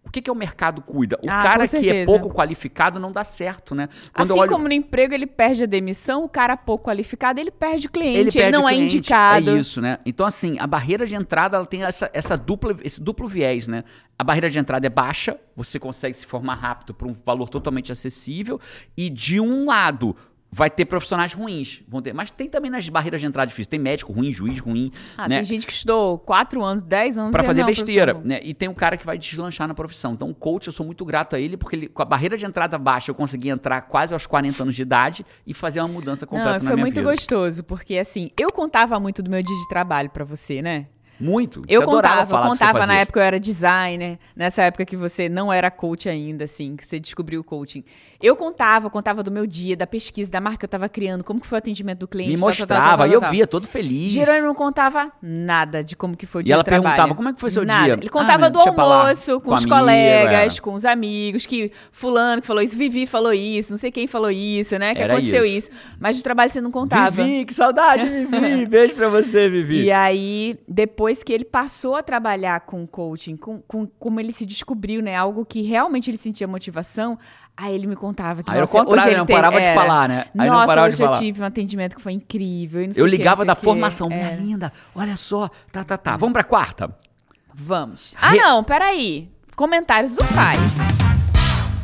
O que, que é o mercado cuida? O Ah, cara que é pouco qualificado não dá certo, né? Quando assim olho- como no emprego ele perde a demissão, o cara pouco qualificado ele perde o cliente, ele, perde não é cliente. indicado. É isso, né? Então, assim, a barreira de entrada ela tem essa, essa dupla, esse duplo viés, né? A barreira de entrada é baixa, você consegue se formar rápido por um valor totalmente acessível, e de um lado. Vai ter profissionais ruins, vão ter, mas tem também nas barreiras de entrada difíceis. Tem médico ruim, juiz ruim, Ah, né? tem gente que estudou 4 anos, 10 anos Pra e fazer não, besteira, né? E tem um cara que vai deslanchar na profissão. Então, o coach, eu sou muito grato a ele, porque ele, com a barreira de entrada baixa, eu consegui entrar quase aos 40 anos de idade e fazer uma mudança completa Não, na foi minha muito vida. gostoso, porque assim, eu contava muito do meu dia de trabalho pra você, né? Muito. Eu Você contava, eu contava na fazia. época eu era designer, nessa época que você não era coach ainda, assim, que você descobriu o coaching. Eu contava, contava do meu dia, da pesquisa, da marca que eu tava criando, como que foi o atendimento do cliente. Me tal, tal, tal, mostrava, tal, e eu via, todo feliz. Jerônimo não contava nada de como que foi o E dia ela de trabalho. perguntava, como é que foi seu Nada. dia? Ele contava Ah, do almoço, com, Com os amigo, colegas, é. com os amigos, que fulano que falou isso, Vivi falou isso, não sei quem falou isso, né, que Era aconteceu isso. isso. Mas de trabalho você não contava. Vivi, que saudade, Vivi. Beijo pra você, Vivi. E aí, depois que ele passou a trabalhar com coaching, com, com como ele se descobriu, né? Algo que realmente ele sentia motivação, aí ele me contava que Aí era o nossa, hoje contrário, ele não parava de era. falar, né? Aí não nossa, parava hoje de eu falar. tive um atendimento que foi incrível. não Eu ligava não sei da formação. Minha Era. linda, olha só. Tá, tá, tá. Vamos pra quarta? Vamos. Ah, Re- não, peraí. Comentários do pai.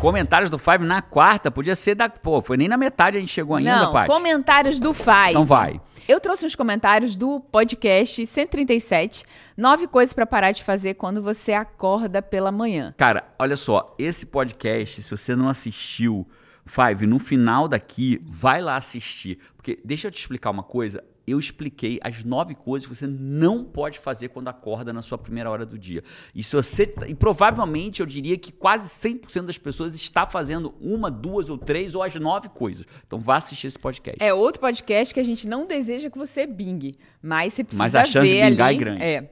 Comentários do Five na quarta. Podia ser da. Pô, foi nem na metade a gente chegou ainda, não, Paty. comentários do Five. Então vai. Eu trouxe uns comentários do podcast 137. Nove coisas pra parar de fazer quando você acorda pela manhã. Cara, olha só, esse podcast, se você não assistiu, Five, no final daqui, vai lá assistir. Porque deixa eu te explicar uma coisa. Eu expliquei as nove coisas que você não pode fazer quando acorda na sua primeira hora do dia. E, se você, e provavelmente eu diria que quase 100% das pessoas está fazendo uma, duas ou três ou as nove coisas. Então vá assistir esse podcast. É outro podcast que a gente não deseja que você bingue, mas você precisa Mas a chance ver de bingar ali, é grande. É.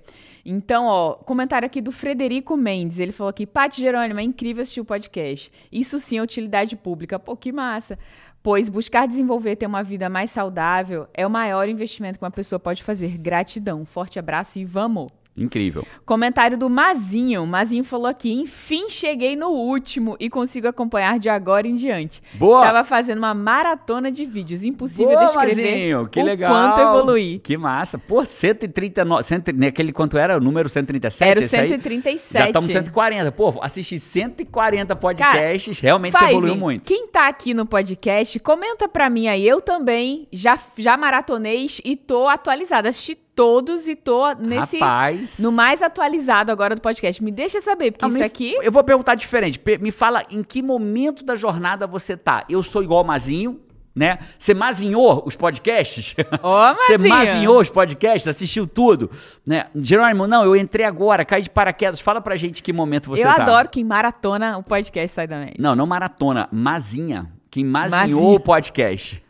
Então, ó, comentário aqui do Frederico Mendes. Ele falou aqui: Paty Jerônimo, é incrível assistir o podcast. Isso sim é utilidade pública. Pô, que massa. Pois buscar desenvolver ter uma vida mais saudável é o maior investimento que uma pessoa pode fazer. Gratidão. Forte abraço e vamos! Incrível. Comentário do Mazinho. Mazinho falou aqui: enfim, cheguei no último e consigo acompanhar de agora em diante. Boa! Estava fazendo uma maratona de vídeos. Impossível Boa, descrever Mazinho, que o legal. quanto evoluí. Que massa. Pô, 139. Cento, naquele quanto era? O número 137? Era o esse aí? 137. Já estamos 140. Pô, assisti 140 podcasts. realmente você Five, evoluiu muito. Quem tá aqui no podcast, comenta pra mim aí. Eu também já, já maratonei e tô atualizada. Assisti todos e tô nesse. Rapaz. No mais atualizado agora do podcast. Me deixa saber, porque Ah, isso me- aqui. Eu vou perguntar diferente. Me fala em que momento da jornada você tá. Eu sou igual Mazinho, né? Você mazinhou os podcasts? Ó, Você Mazinho. mazinhou os podcasts, assistiu tudo, né? Jerônimo, não, eu entrei agora, caí de paraquedas. Fala pra gente que momento você eu tá. adoro quem maratona o podcast sai da média. Não, não maratona, mazinha. Quem mazinhou Mazinha. o podcast.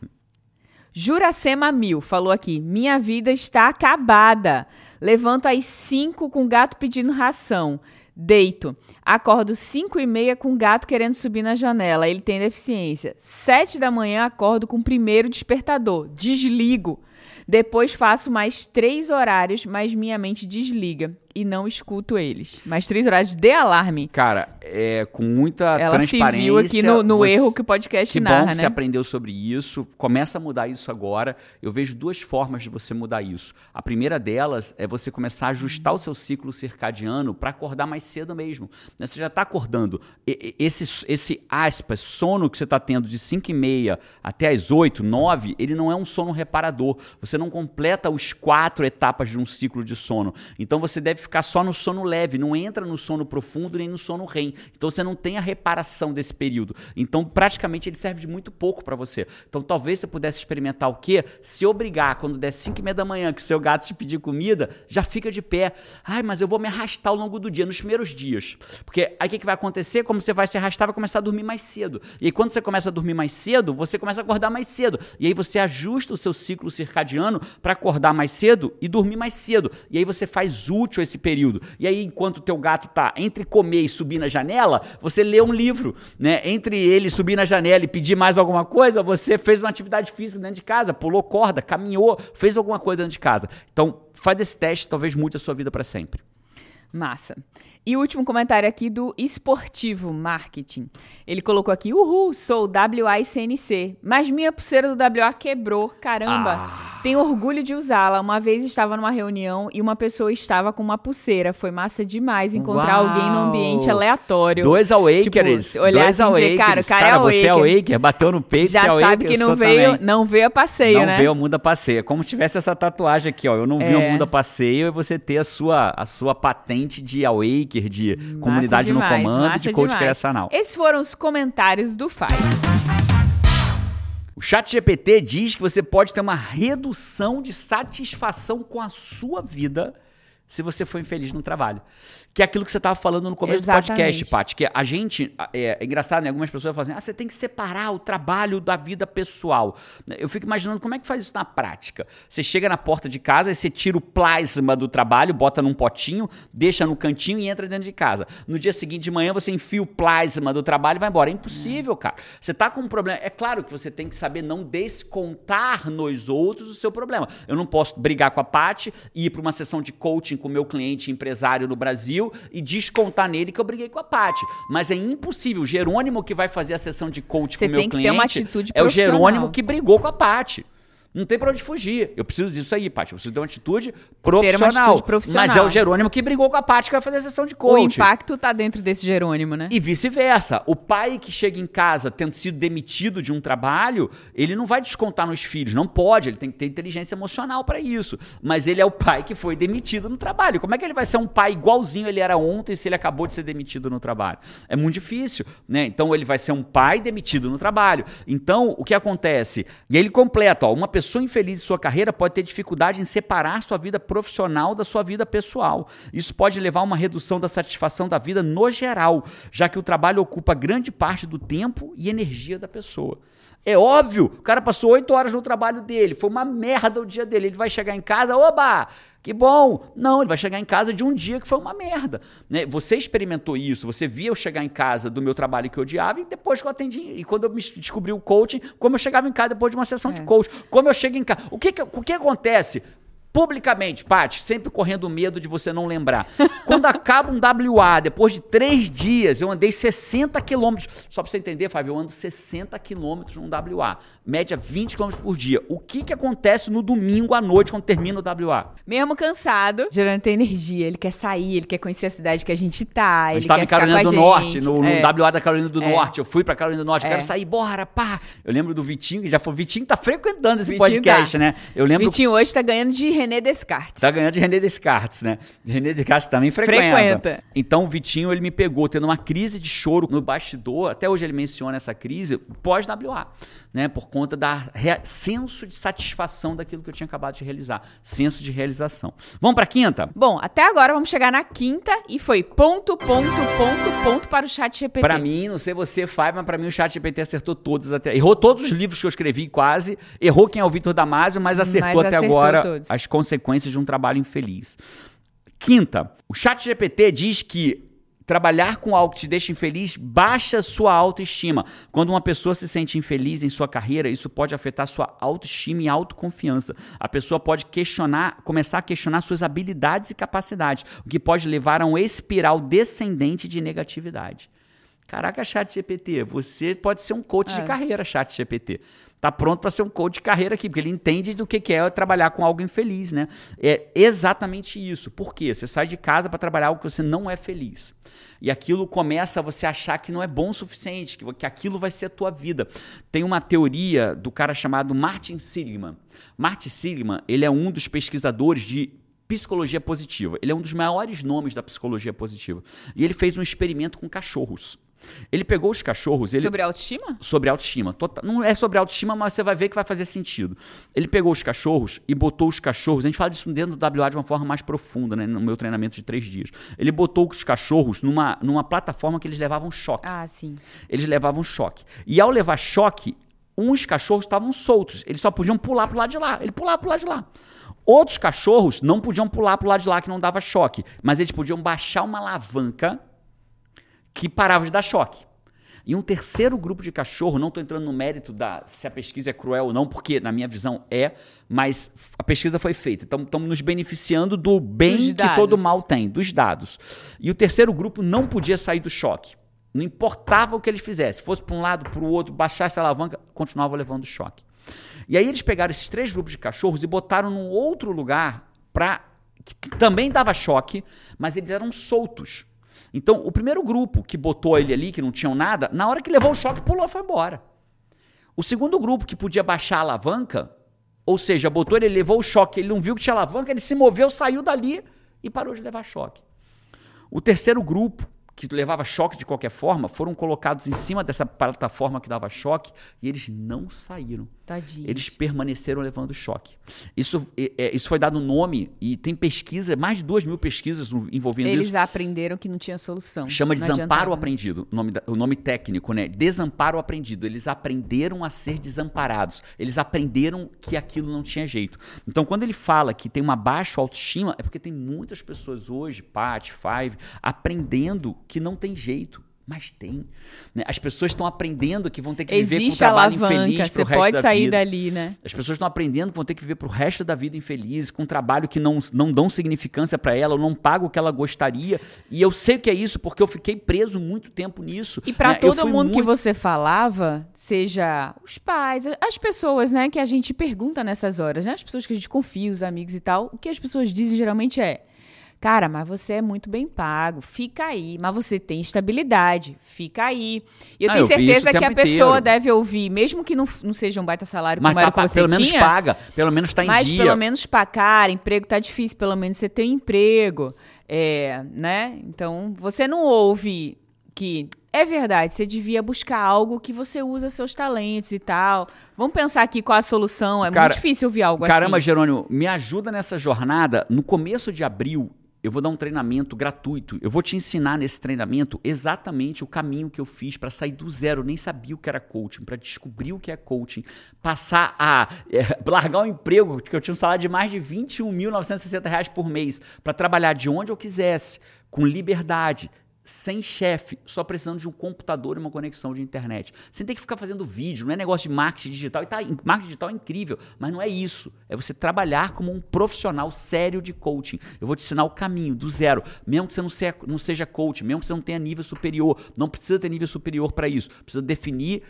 Juracema Mil falou aqui: Minha vida está acabada. Levanto às 5 com o gato pedindo ração. Deito. Acordo 5 e meia com o gato querendo subir na janela. Ele tem deficiência. 7 da manhã acordo com o primeiro despertador. Desligo. Depois faço mais três horários, mas minha mente desliga e não escuto eles. Mais três horários de alarme. Cara, é, com muita Ela se transparência. viu aqui no, no você- erro que o podcast Que narra, bom que né? você aprendeu sobre isso. Começa a mudar isso agora. Eu vejo duas formas de você mudar isso. A primeira delas é você começar a ajustar o seu ciclo circadiano para acordar mais cedo mesmo. Né, Você já está acordando. Esse, esse aspas, sono que você está tendo de 5 e meia até as 8, 9, ele não é um sono reparador. Você não completa os quatro etapas de um ciclo de sono. Então você deve ficar só no sono leve, não entra no sono profundo nem no sono REM. Então você não tem a reparação desse período. Então praticamente ele serve de muito pouco para você. Então talvez você pudesse experimentar o quê? Se obrigar quando der 5 e meia da manhã que seu gato te pedir comida, já fica de pé. Ai, mas eu vou me arrastar ao longo do dia, nos primeiros dias. Porque aí o que, que vai acontecer? Como você vai se arrastar, vai começar a dormir mais cedo. E aí quando você começa a dormir mais cedo, você começa a acordar mais cedo. E aí você ajusta o seu ciclo circadiano para acordar mais cedo e dormir mais cedo. E aí você faz útil esse período. E aí enquanto o teu gato tá entre comer e subir na janela, você lê um livro, né? Entre ele subir na janela e pedir mais alguma coisa, você fez uma atividade física dentro de casa, pulou corda, caminhou, fez alguma coisa dentro de casa. Então, faz esse teste, talvez mude a sua vida para sempre. Massa. E o último comentário aqui do Esportivo Marketing. Ele colocou aqui: Uhul, sou WAICNC, mas minha pulseira do WA quebrou. Caramba. Ah. Tenho orgulho de usá-la. Uma vez estava numa reunião e uma pessoa estava com uma pulseira. Foi massa demais encontrar Uau. alguém no ambiente aleatório. Dois awakers, Tipo, olhar dois assim e dizer, awakers. cara, o cara é você é awaker. bateu no peito, Já você é sabe que não veio, também. não veio a passeio, não né? veio o mundo a passeio. É como tivesse essa tatuagem aqui, ó. Eu não vi o É. mundo a passeio e você ter a sua, a sua patente de awaker, de comunidade Massa demais, no comando, de coach demais. criacional. Esses foram os comentários do Five. O chat GPT diz que você pode ter uma redução de satisfação com a sua vida se você for infeliz no trabalho. Que é aquilo que você estava falando no começo Exatamente. do podcast, Paty. Que a gente. É, é engraçado, né? Algumas pessoas falam assim: ah, você tem que separar o trabalho da vida pessoal. Eu fico imaginando como é que faz isso na prática. Você chega na porta de casa e você tira o plasma do trabalho, bota num potinho, deixa no cantinho e entra dentro de casa. No dia seguinte de manhã você enfia o plasma do trabalho e vai embora. É impossível, cara. Você tá com um problema. É claro que você tem que saber não descontar nos outros o seu problema. Eu não posso brigar com a Paty e ir para uma sessão de coaching com o meu cliente empresário no Brasil e descontar nele que eu briguei com a Paty. Mas é impossível. O Jerônimo que vai fazer a sessão de coaching Você com o meu cliente uma atitude é o. Jerônimo que brigou com a Paty. Não tem pra onde fugir. Eu preciso disso aí, Paty. Eu preciso ter uma atitude profissional. atitude profissional. Mas é o Jerônimo que brigou com a Paty que vai fazer a sessão de O coaching. impacto tá dentro desse Jerônimo, né? E vice-versa. O pai que chega em casa tendo sido demitido de um trabalho, ele não vai descontar nos filhos. Não pode, ele tem que ter inteligência emocional para isso. Mas ele é o pai que foi demitido no trabalho. Como é que ele vai ser um pai igualzinho ele era ontem se ele acabou de ser demitido no trabalho? É muito difícil, né? Então ele vai ser um pai demitido no trabalho. Então, o que acontece? E aí ele completa, ó, uma pessoa pessoa infeliz em sua carreira pode ter dificuldade em separar sua vida profissional da sua vida pessoal. Isso pode levar a uma redução da satisfação da vida no geral, já que o trabalho ocupa grande parte do tempo e energia da pessoa. É óbvio, o cara passou oito horas no trabalho dele, foi uma merda o dia dele. Ele vai chegar em casa, oba, que bom. Não, ele vai chegar em casa de um dia que foi uma merda. Né? Você experimentou isso, você via eu chegar em casa do meu trabalho que eu odiava e depois que eu atendi. E quando eu descobri o coaching, como eu chegava em casa depois de uma sessão é. de coaching, como eu chego em casa. O que, que, o que acontece? Publicamente, Paty, sempre correndo medo de você não lembrar. Quando acaba um WA, depois de três dias, eu andei 60 quilômetros. Só para você entender, Fábio, eu ando 60 quilômetros num WA. Média 20 quilômetros por dia. O que, que acontece no domingo à noite quando termina o WA? Mesmo cansado, gerando energia. Ele quer sair, ele quer conhecer a cidade que a gente tá. A gente estava em Carolina do Norte, no, no é. WA da Carolina do é. Norte. Eu fui para Carolina do Norte, é. quero sair, bora, pá. Eu lembro do Vitinho, que já foi. Vitinho tá frequentando esse Vitinho podcast, tá. né? Eu lembro. Vitinho hoje tá ganhando de René Descartes. Tá ganhando de René Descartes, né? René Descartes também frequenta. frequenta. Então o Vitinho, ele me pegou tendo uma crise de choro no bastidor, até hoje ele menciona essa crise, pós-WA, né? Por conta da senso de satisfação daquilo que eu tinha acabado de realizar. Senso de realização. Vamos pra quinta? Bom, até agora vamos chegar na quinta e foi ponto, ponto, ponto, ponto para o chat GPT. Pra mim, não sei você, Fábio, mas pra mim o chat GPT acertou todos até. Errou todos os livros que eu escrevi, quase. Errou quem é o Vitor Damasio, mas acertou mas até acertou agora todos. as consequências de um trabalho infeliz. Quinta, o chat GPT diz que trabalhar com algo que te deixa infeliz baixa sua autoestima. Quando uma pessoa se sente infeliz em sua carreira, isso pode afetar sua autoestima e autoconfiança. A pessoa pode questionar, começar a questionar suas habilidades e capacidades, o que pode levar a um espiral descendente de negatividade. Caraca, chat GPT, você pode ser um coach é. de carreira, chat GPT tá pronto para ser um coach de carreira aqui, porque ele entende do que é trabalhar com algo infeliz, né? É exatamente isso. Por quê? Você sai de casa para trabalhar algo que você não é feliz. E aquilo começa a você achar que não é bom o suficiente, que, que aquilo vai ser a tua vida. Tem uma teoria do cara chamado Martin Seligman. Martin Seligman, ele é um dos pesquisadores de psicologia positiva. Ele é um dos maiores nomes da psicologia positiva. E ele fez um experimento com cachorros. Ele pegou os cachorros. Ele... Sobre autoestima? Sobre autoestima. Total... Não é sobre autoestima, mas você vai ver que vai fazer sentido. Ele pegou os cachorros e botou os cachorros. A gente fala disso dentro do WA de uma forma mais profunda, né? No meu treinamento de três dias. Ele botou os cachorros numa, numa plataforma que eles levavam choque. Ah, sim. Eles levavam choque. E ao levar choque, uns cachorros estavam soltos. Eles só podiam pular pro lado de lá. Ele pulava pro lado de lá. Outros cachorros não podiam pular pro lado de lá, que não dava choque. Mas eles podiam baixar uma alavanca que paravam de dar choque. E um terceiro grupo de cachorro, não estou entrando no mérito da se a pesquisa é cruel ou não, porque na minha visão é, mas a pesquisa foi feita. Então estamos nos beneficiando do bem que todo mal tem, dos dados. E o terceiro grupo não podia sair do choque. Não importava o que eles fizessem, fosse para um lado, para o outro, baixasse a alavanca, continuava levando choque. E aí eles pegaram esses três grupos de cachorros e botaram num outro lugar para que também dava choque, mas eles eram soltos. Então, o primeiro grupo que botou ele ali, que não tinham nada, na hora que levou o choque, pulou foi embora. O segundo grupo que podia baixar a alavanca, ou seja, botou ele, levou o choque, ele não viu que tinha alavanca, ele se moveu, saiu dali e parou de levar choque. O terceiro grupo que levava choque de qualquer forma, foram colocados em cima dessa plataforma que dava choque e eles não saíram. Tadinho. Eles permaneceram levando choque. Isso, é, isso foi dado nome e tem pesquisa, mais de duas mil pesquisas envolvendo eles isso. Eles aprenderam que não tinha solução. Chama de desamparo aprendido, o nome, o nome técnico, né? Desamparo aprendido. Eles aprenderam a ser desamparados. Eles aprenderam que aquilo não tinha jeito. Então, quando ele fala que tem uma baixa autoestima, é porque tem muitas pessoas hoje, Pat, Five, aprendendo que não tem jeito. Mas tem. Né? As pessoas estão aprendendo que vão ter que Existe viver com um trabalho alavanca, infeliz pro resto pode sair dali, né? As pessoas estão aprendendo que vão ter que viver pro resto da vida infeliz, com um trabalho que não, não dão significância para ela, ou não pagam o que ela gostaria. E eu sei que é isso porque eu fiquei preso muito tempo nisso. E para né? todo mundo muito... que você falava, seja os pais, as pessoas, né, que a gente pergunta nessas horas, né? As pessoas que a gente confia, os amigos e tal, o que as pessoas dizem geralmente é: Cara, mas você é muito bem pago, fica aí. Mas você tem estabilidade, fica aí. E eu ah, tenho eu certeza que a pessoa inteiro. deve ouvir, mesmo que não, não seja um baita salário mas como tá, era que pelo tinha, menos paga, pelo menos tá em mas dia. Mas pelo menos pagar, emprego tá difícil, pelo menos você tem emprego. É, né? Então, você não ouve que É verdade, você devia buscar algo que você usa seus talentos e tal. Vamos pensar aqui qual a solução. É Cara, muito difícil ouvir algo Caramba, assim. Jerônimo, me ajuda nessa jornada. No começo de abril, eu vou dar um treinamento gratuito. Eu vou te ensinar nesse treinamento exatamente o caminho que eu fiz para sair do zero. Nem sabia o que era coaching, para descobrir o que é coaching, passar a é, largar um emprego, que eu tinha um salário de mais de 21.960 reais por mês, para trabalhar de onde eu quisesse, com liberdade, sem chefe, só precisando de um computador e uma conexão de internet. Sem ter que ficar fazendo vídeo, não é negócio de marketing digital. E tá, marketing digital é incrível, mas não é isso. É você trabalhar como um profissional sério de coaching. Eu vou te ensinar o caminho do zero, mesmo que você não seja, não seja coach, mesmo que você não tenha nível superior, não precisa ter nível superior para isso. Precisa definir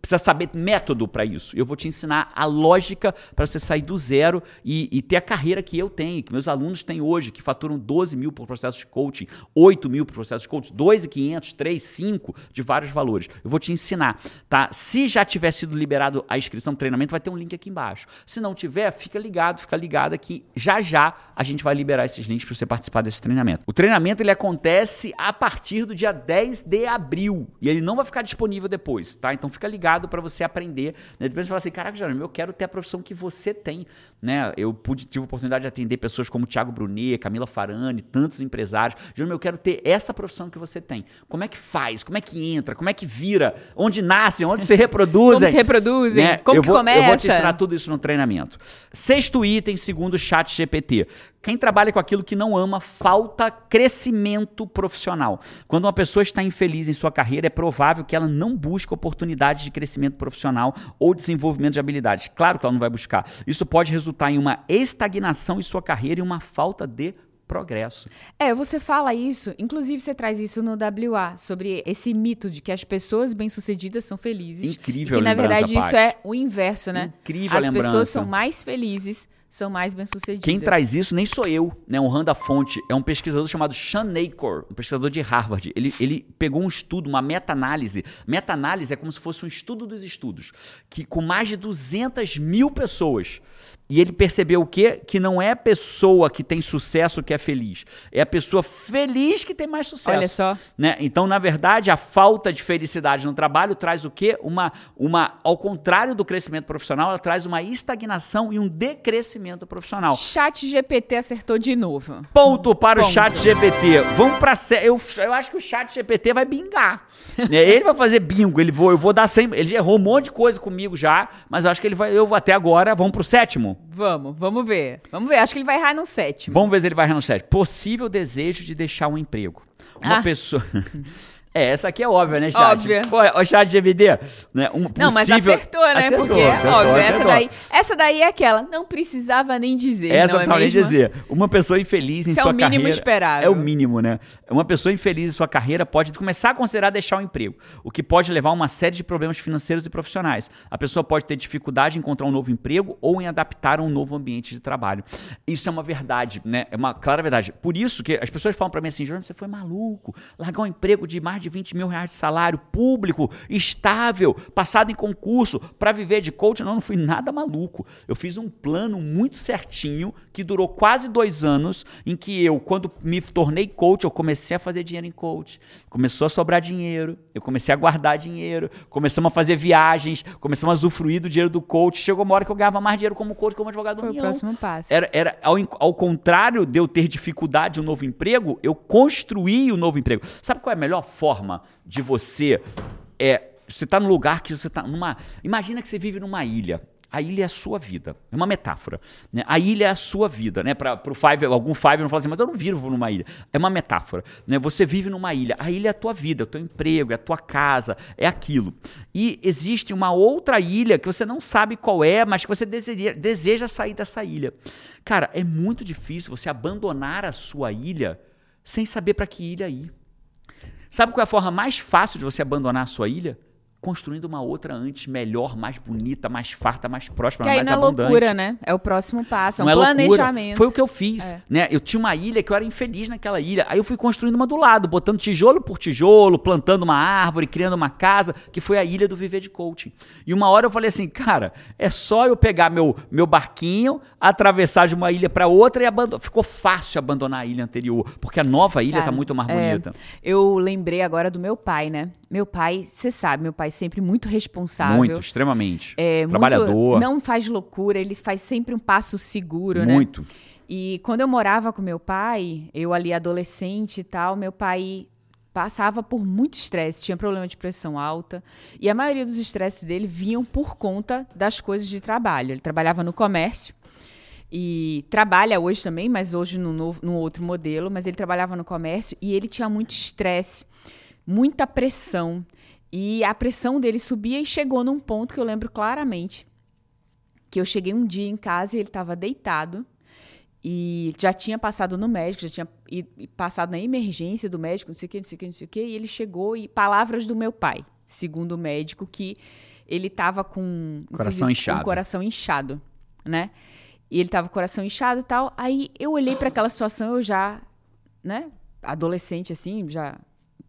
precisa saber método para isso. Eu vou te ensinar a lógica para você sair do zero e, e, ter a carreira que eu tenho, que meus alunos têm hoje, que faturam 12 mil por processo de coaching, 8 mil por processo de coaching, 2,500, 3, 5, de vários valores. Eu vou te ensinar, tá? Se já tiver sido liberado a inscrição no treinamento, vai ter um link aqui embaixo. Se não tiver, fica ligado, fica ligado que já já a gente vai liberar esses links para você participar desse treinamento. O treinamento ele acontece a partir do dia 10 de abril e ele não vai ficar disponível depois, tá? Então fica ligado para você aprender. Né? Depois você fala assim, caraca, Jerônimo, eu quero ter a profissão que você tem. Né? Eu pude, tive a oportunidade de atender pessoas como Thiago Brunet, Camila Farani, tantos empresários. Jerônimo, eu quero ter essa profissão que você tem. Como é que faz? Como é que entra? Como é que vira? Onde nascem? Onde se reproduzem? Como se reproduzem? Né? Como eu que vou, começa? Eu vou te ensinar tudo isso no treinamento. Sexto item, segundo o chat GPT. Quem trabalha com aquilo que não ama, falta crescimento profissional. Quando uma pessoa está infeliz em sua carreira, é provável que ela não busque oportunidades de crescimento profissional ou desenvolvimento de habilidades. Claro que ela não vai buscar. Isso pode resultar em uma estagnação em sua carreira e uma falta de progresso. É, você fala isso, inclusive você traz isso no WA, sobre esse mito de que as pessoas bem-sucedidas são felizes. Incrível e que, na verdade, isso é o inverso, né? Incrível As lembrança. pessoas são mais felizes, são mais bem-sucedidas. Quem traz isso nem sou eu, né? Honrando a fonte. É um pesquisador chamado Sean Nacor, um pesquisador de Harvard. Ele, ele pegou um estudo, uma meta-análise. Meta-análise é como se fosse um estudo dos estudos, que com mais de 200 mil pessoas. E ele percebeu o quê? Que não é a pessoa que tem sucesso que é feliz. É a pessoa feliz que tem mais sucesso. Olha só. Né? Então, na verdade, a falta de felicidade no trabalho traz o quê? Uma, uma, ao contrário do crescimento profissional, ela traz uma estagnação e um decrescimento profissional. Chat GPT acertou de novo. Ponto para o Ponto. chat GPT. Vamos para eu, eu acho que o chat GPT vai bingar. né? Ele vai fazer bingo, ele vou, eu vou dar sempre, ele errou um monte de coisa comigo já, mas eu acho que ele vai, eu até agora, vamos pro sétimo. Vamos, vamos ver. Vamos ver. Acho que ele vai errar no sétimo. Vamos ver se ele vai errar no sétimo. Possível desejo de deixar um emprego. Uma Ah. pessoa É, essa aqui é óbvia, né, chat? Óbvia. Pô, o chat GVD, né? Um Não, mas possível- acertou, né? Acertou, Porque, acertou, óbvio, essa acertou. daí, essa daí é aquela. Não precisava nem dizer. Essa não é não nem dizer. Uma pessoa infeliz em Isso é sua o mínimo carreira. esperável. É o mínimo, né? Uma pessoa infeliz em sua carreira pode começar a considerar deixar o emprego, o que pode levar a uma série de problemas financeiros e profissionais. A pessoa pode ter dificuldade em encontrar um novo emprego ou em adaptar a um novo ambiente de trabalho. Isso é uma verdade, né? É uma clara verdade. Por isso que as pessoas falam pra mim assim, Jorge, você foi maluco, largar um emprego de mais de 20 mil reais de salário, público, estável, passado em concurso, pra viver de coach. Não, não fui nada maluco. Eu fiz um plano muito certinho que durou quase dois anos, em que eu, quando me tornei coach, eu comecei a fazer dinheiro em coach. Começou a sobrar dinheiro, eu comecei a guardar dinheiro, começamos a fazer viagens, começamos a usufruir do dinheiro do coach. Chegou uma hora que eu ganhava mais dinheiro como coach, como advogado da Foi o União. próximo passo. Era, era ao, ao contrário de eu ter dificuldade em um novo emprego, eu construí o novo emprego. Sabe qual é a melhor forma de você é você tá num lugar que você tá numa, imagina que você vive numa ilha. A ilha é a sua vida. É uma metáfora. Né? A ilha é a sua vida. Né? Para o Five, algum Five não fala assim, mas eu não vivo numa ilha. É uma metáfora. Né? Você vive numa ilha. A ilha é a tua vida, é o teu emprego, é a tua casa, é aquilo. E existe uma outra ilha que você não sabe qual é, mas que você deseja, deseja sair dessa ilha. Cara, é muito difícil você abandonar a sua ilha sem saber para que ilha ir. Sabe qual é a forma mais fácil de você abandonar a sua ilha? Construindo uma outra antes, melhor, mais bonita, mais farta, mais próspera, Que aí mais é abundante. loucura, né? É o próximo passo, é um Não é planejamento. Foi o que eu fiz, É. né? Eu tinha uma ilha que eu era infeliz naquela ilha. Aí eu fui construindo uma do lado, botando tijolo por tijolo, plantando uma árvore, criando uma casa, que foi a ilha do viver de coaching. E uma hora eu falei assim, cara, é só eu pegar meu, meu barquinho, atravessar de uma ilha para outra e abandonar. Ficou fácil abandonar a ilha anterior, porque a nova ilha Cara, tá muito mais é, bonita. Eu lembrei agora do meu pai, né? Meu pai, você sabe, meu pai sempre muito responsável. Muito, extremamente. É, Trabalhador. muito- não faz loucura, ele faz sempre um passo seguro, né? muito. E quando eu morava com meu pai, eu ali adolescente e tal, meu pai passava por muito estresse, tinha problema de pressão alta, e a maioria dos estresses dele vinham por conta das coisas de trabalho. Ele trabalhava no comércio e trabalha hoje também, mas hoje novo, no outro modelo, mas ele trabalhava no comércio e ele tinha muito estresse, muita pressão, e a pressão dele subia e chegou num ponto que eu lembro claramente, que eu cheguei um dia em casa e ele estava deitado, e já tinha passado no médico, já tinha passado na emergência do médico, não sei o que, não sei o que, não sei o que, e ele chegou e palavras do meu pai, segundo o médico, que ele estava com Coração inchado. Com coração inchado, né? E ele tava com o coração inchado e tal. Aí eu olhei para aquela situação, eu já, né, adolescente assim, já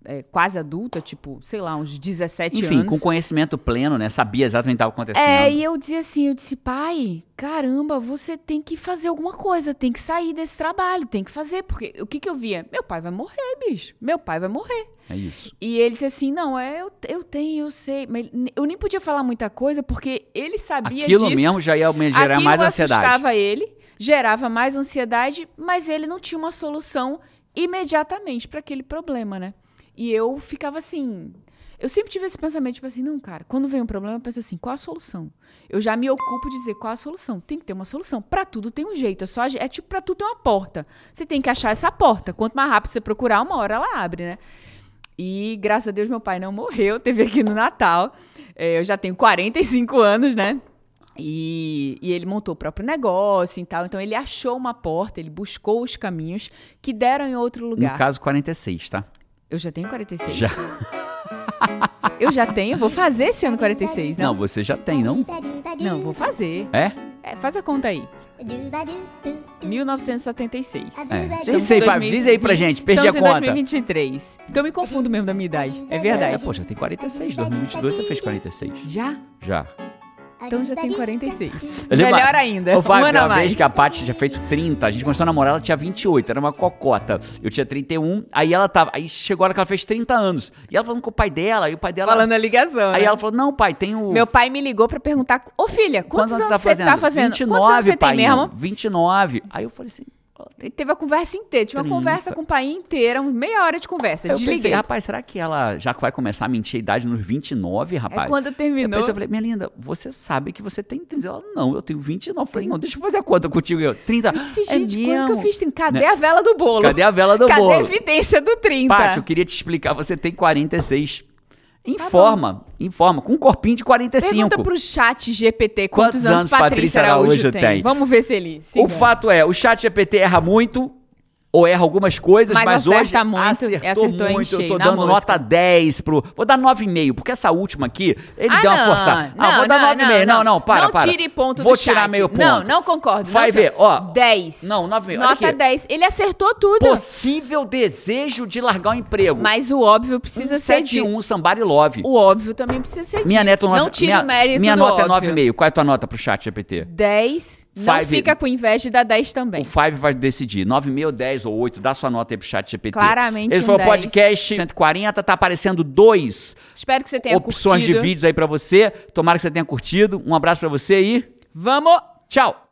é, quase adulta, tipo, sei lá, uns 17 Enfim, anos. com conhecimento pleno, né? Sabia exatamente o que estava acontecendo. É, e eu dizia assim, eu disse, pai, caramba, você tem que fazer alguma coisa, tem que sair desse trabalho, tem que fazer, porque o que que eu via? Meu pai vai morrer, bicho, meu pai vai morrer. É isso. E ele disse assim, não, é, eu, eu tenho, eu sei, mas eu nem podia falar muita coisa, porque ele sabia Aquilo disso. mesmo já ia me gerar Aquilo mais ansiedade. assustava ele, gerava mais ansiedade, mas ele não tinha uma solução imediatamente para aquele problema, né? E eu ficava assim. Eu sempre tive esse pensamento, tipo assim, não, cara, quando vem um problema, eu penso assim, qual a solução? Eu já me ocupo de dizer qual a solução. Tem que ter uma solução. Pra tudo tem um jeito. É, só, é tipo, pra tudo tem uma porta. Você tem que achar essa porta. Quanto mais rápido você procurar, uma hora ela abre, né? E graças a Deus meu pai não morreu, teve aqui no Natal. É, eu já tenho 45 anos, né? E, e ele montou o próprio negócio e tal. Então ele achou uma porta, ele buscou os caminhos que deram em outro No lugar. caso, 46, tá? Eu já tenho 46. Já. Eu já tenho, vou fazer esse ano 46, Não, não? você já tem, não? Não, vou fazer. É? É, faz a conta aí. 1976. É. Sei, Fábio, diz aí pra gente, perdi a Estamos conta. em 2023. Porque eu me confundo mesmo da minha idade. É É, verdade. pô, já tem 46. 2022 você fez 46. Já? Já. Então já tem 46. Eu lembro- Melhor ainda. Ô, Fábio, um uma mais. vez que a Paty tinha feito 30, a gente começou a namorar, ela tinha 28, era uma cocota. Eu tinha 31, aí ela tava. Aí chegou a hora que ela fez 30 anos. E ela falando com o pai dela, e o pai dela. Falando a ligação. Aí né? ela falou: não, pai, tem o. Meu pai me ligou pra perguntar: Ô filha, quantos, anos você tá fazendo? 29, quantos anos você pai. tem mesmo? 29. Aí eu falei assim. Teve a conversa inteira. Tinha uma 30. conversa com o pai inteira, meia hora de conversa. Eu Desliguei. pensei, rapaz, será que ela já vai começar a mentir a idade nos 29, rapaz? é quando Eu terminou. pensei, eu falei, minha linda, você sabe que você tem 30. Ela, não, eu tenho 29. Eu falei, não, deixa eu fazer a conta contigo. Eu, 30. Eu disse, é gente, quando que eu fiz 30? Cadê Né? a vela do bolo? Cadê a vela do Cadê a bolo? evidência do 30? Paty, eu queria te explicar, você tem 46. Informa, informa, com um corpinho de 45. Pergunta pro chat GPT quantos, Quantos anos anos Patrícia Araújo, Araújo tem. tem? Vamos ver se ele... O fato é, o chat GPT erra muito, ou erra algumas coisas, Mas mas, hoje muito, acertou, acertou muito. Eu tô dando mosca. nota 10 pro... Vou dar 9,5, porque essa última aqui, ele Ah, deu uma não, forçada. Ah, não, vou dar não, 9,5. Não, não, não, para, não para. tire ponto Vou do tirar chat. meio ponto. Não, não concordo. Vai não, ver, senhor. ó. 10. Não, 9,5. Olha Nota aqui. 10. Ele acertou tudo. Possível desejo de largar o emprego. Mas o óbvio precisa ser dito. 171 Somebody Love. O óbvio também precisa ser Minha dito. neta Não tira minha, o mérito Minha nota óbvio. é 9,5. Qual é a tua nota pro chat GPT? 10. Não fica com inveja de dar 10 também. O Five vai decidir. 9,5, 10 ou 8. Dá sua nota aí pro chat GPT. Claramente Ele um falou 10. podcast 140, tá aparecendo dois Espero que você tenha opções curtido. de vídeos aí pra você. Tomara que você tenha curtido. Um abraço pra você e Vamos! tchau!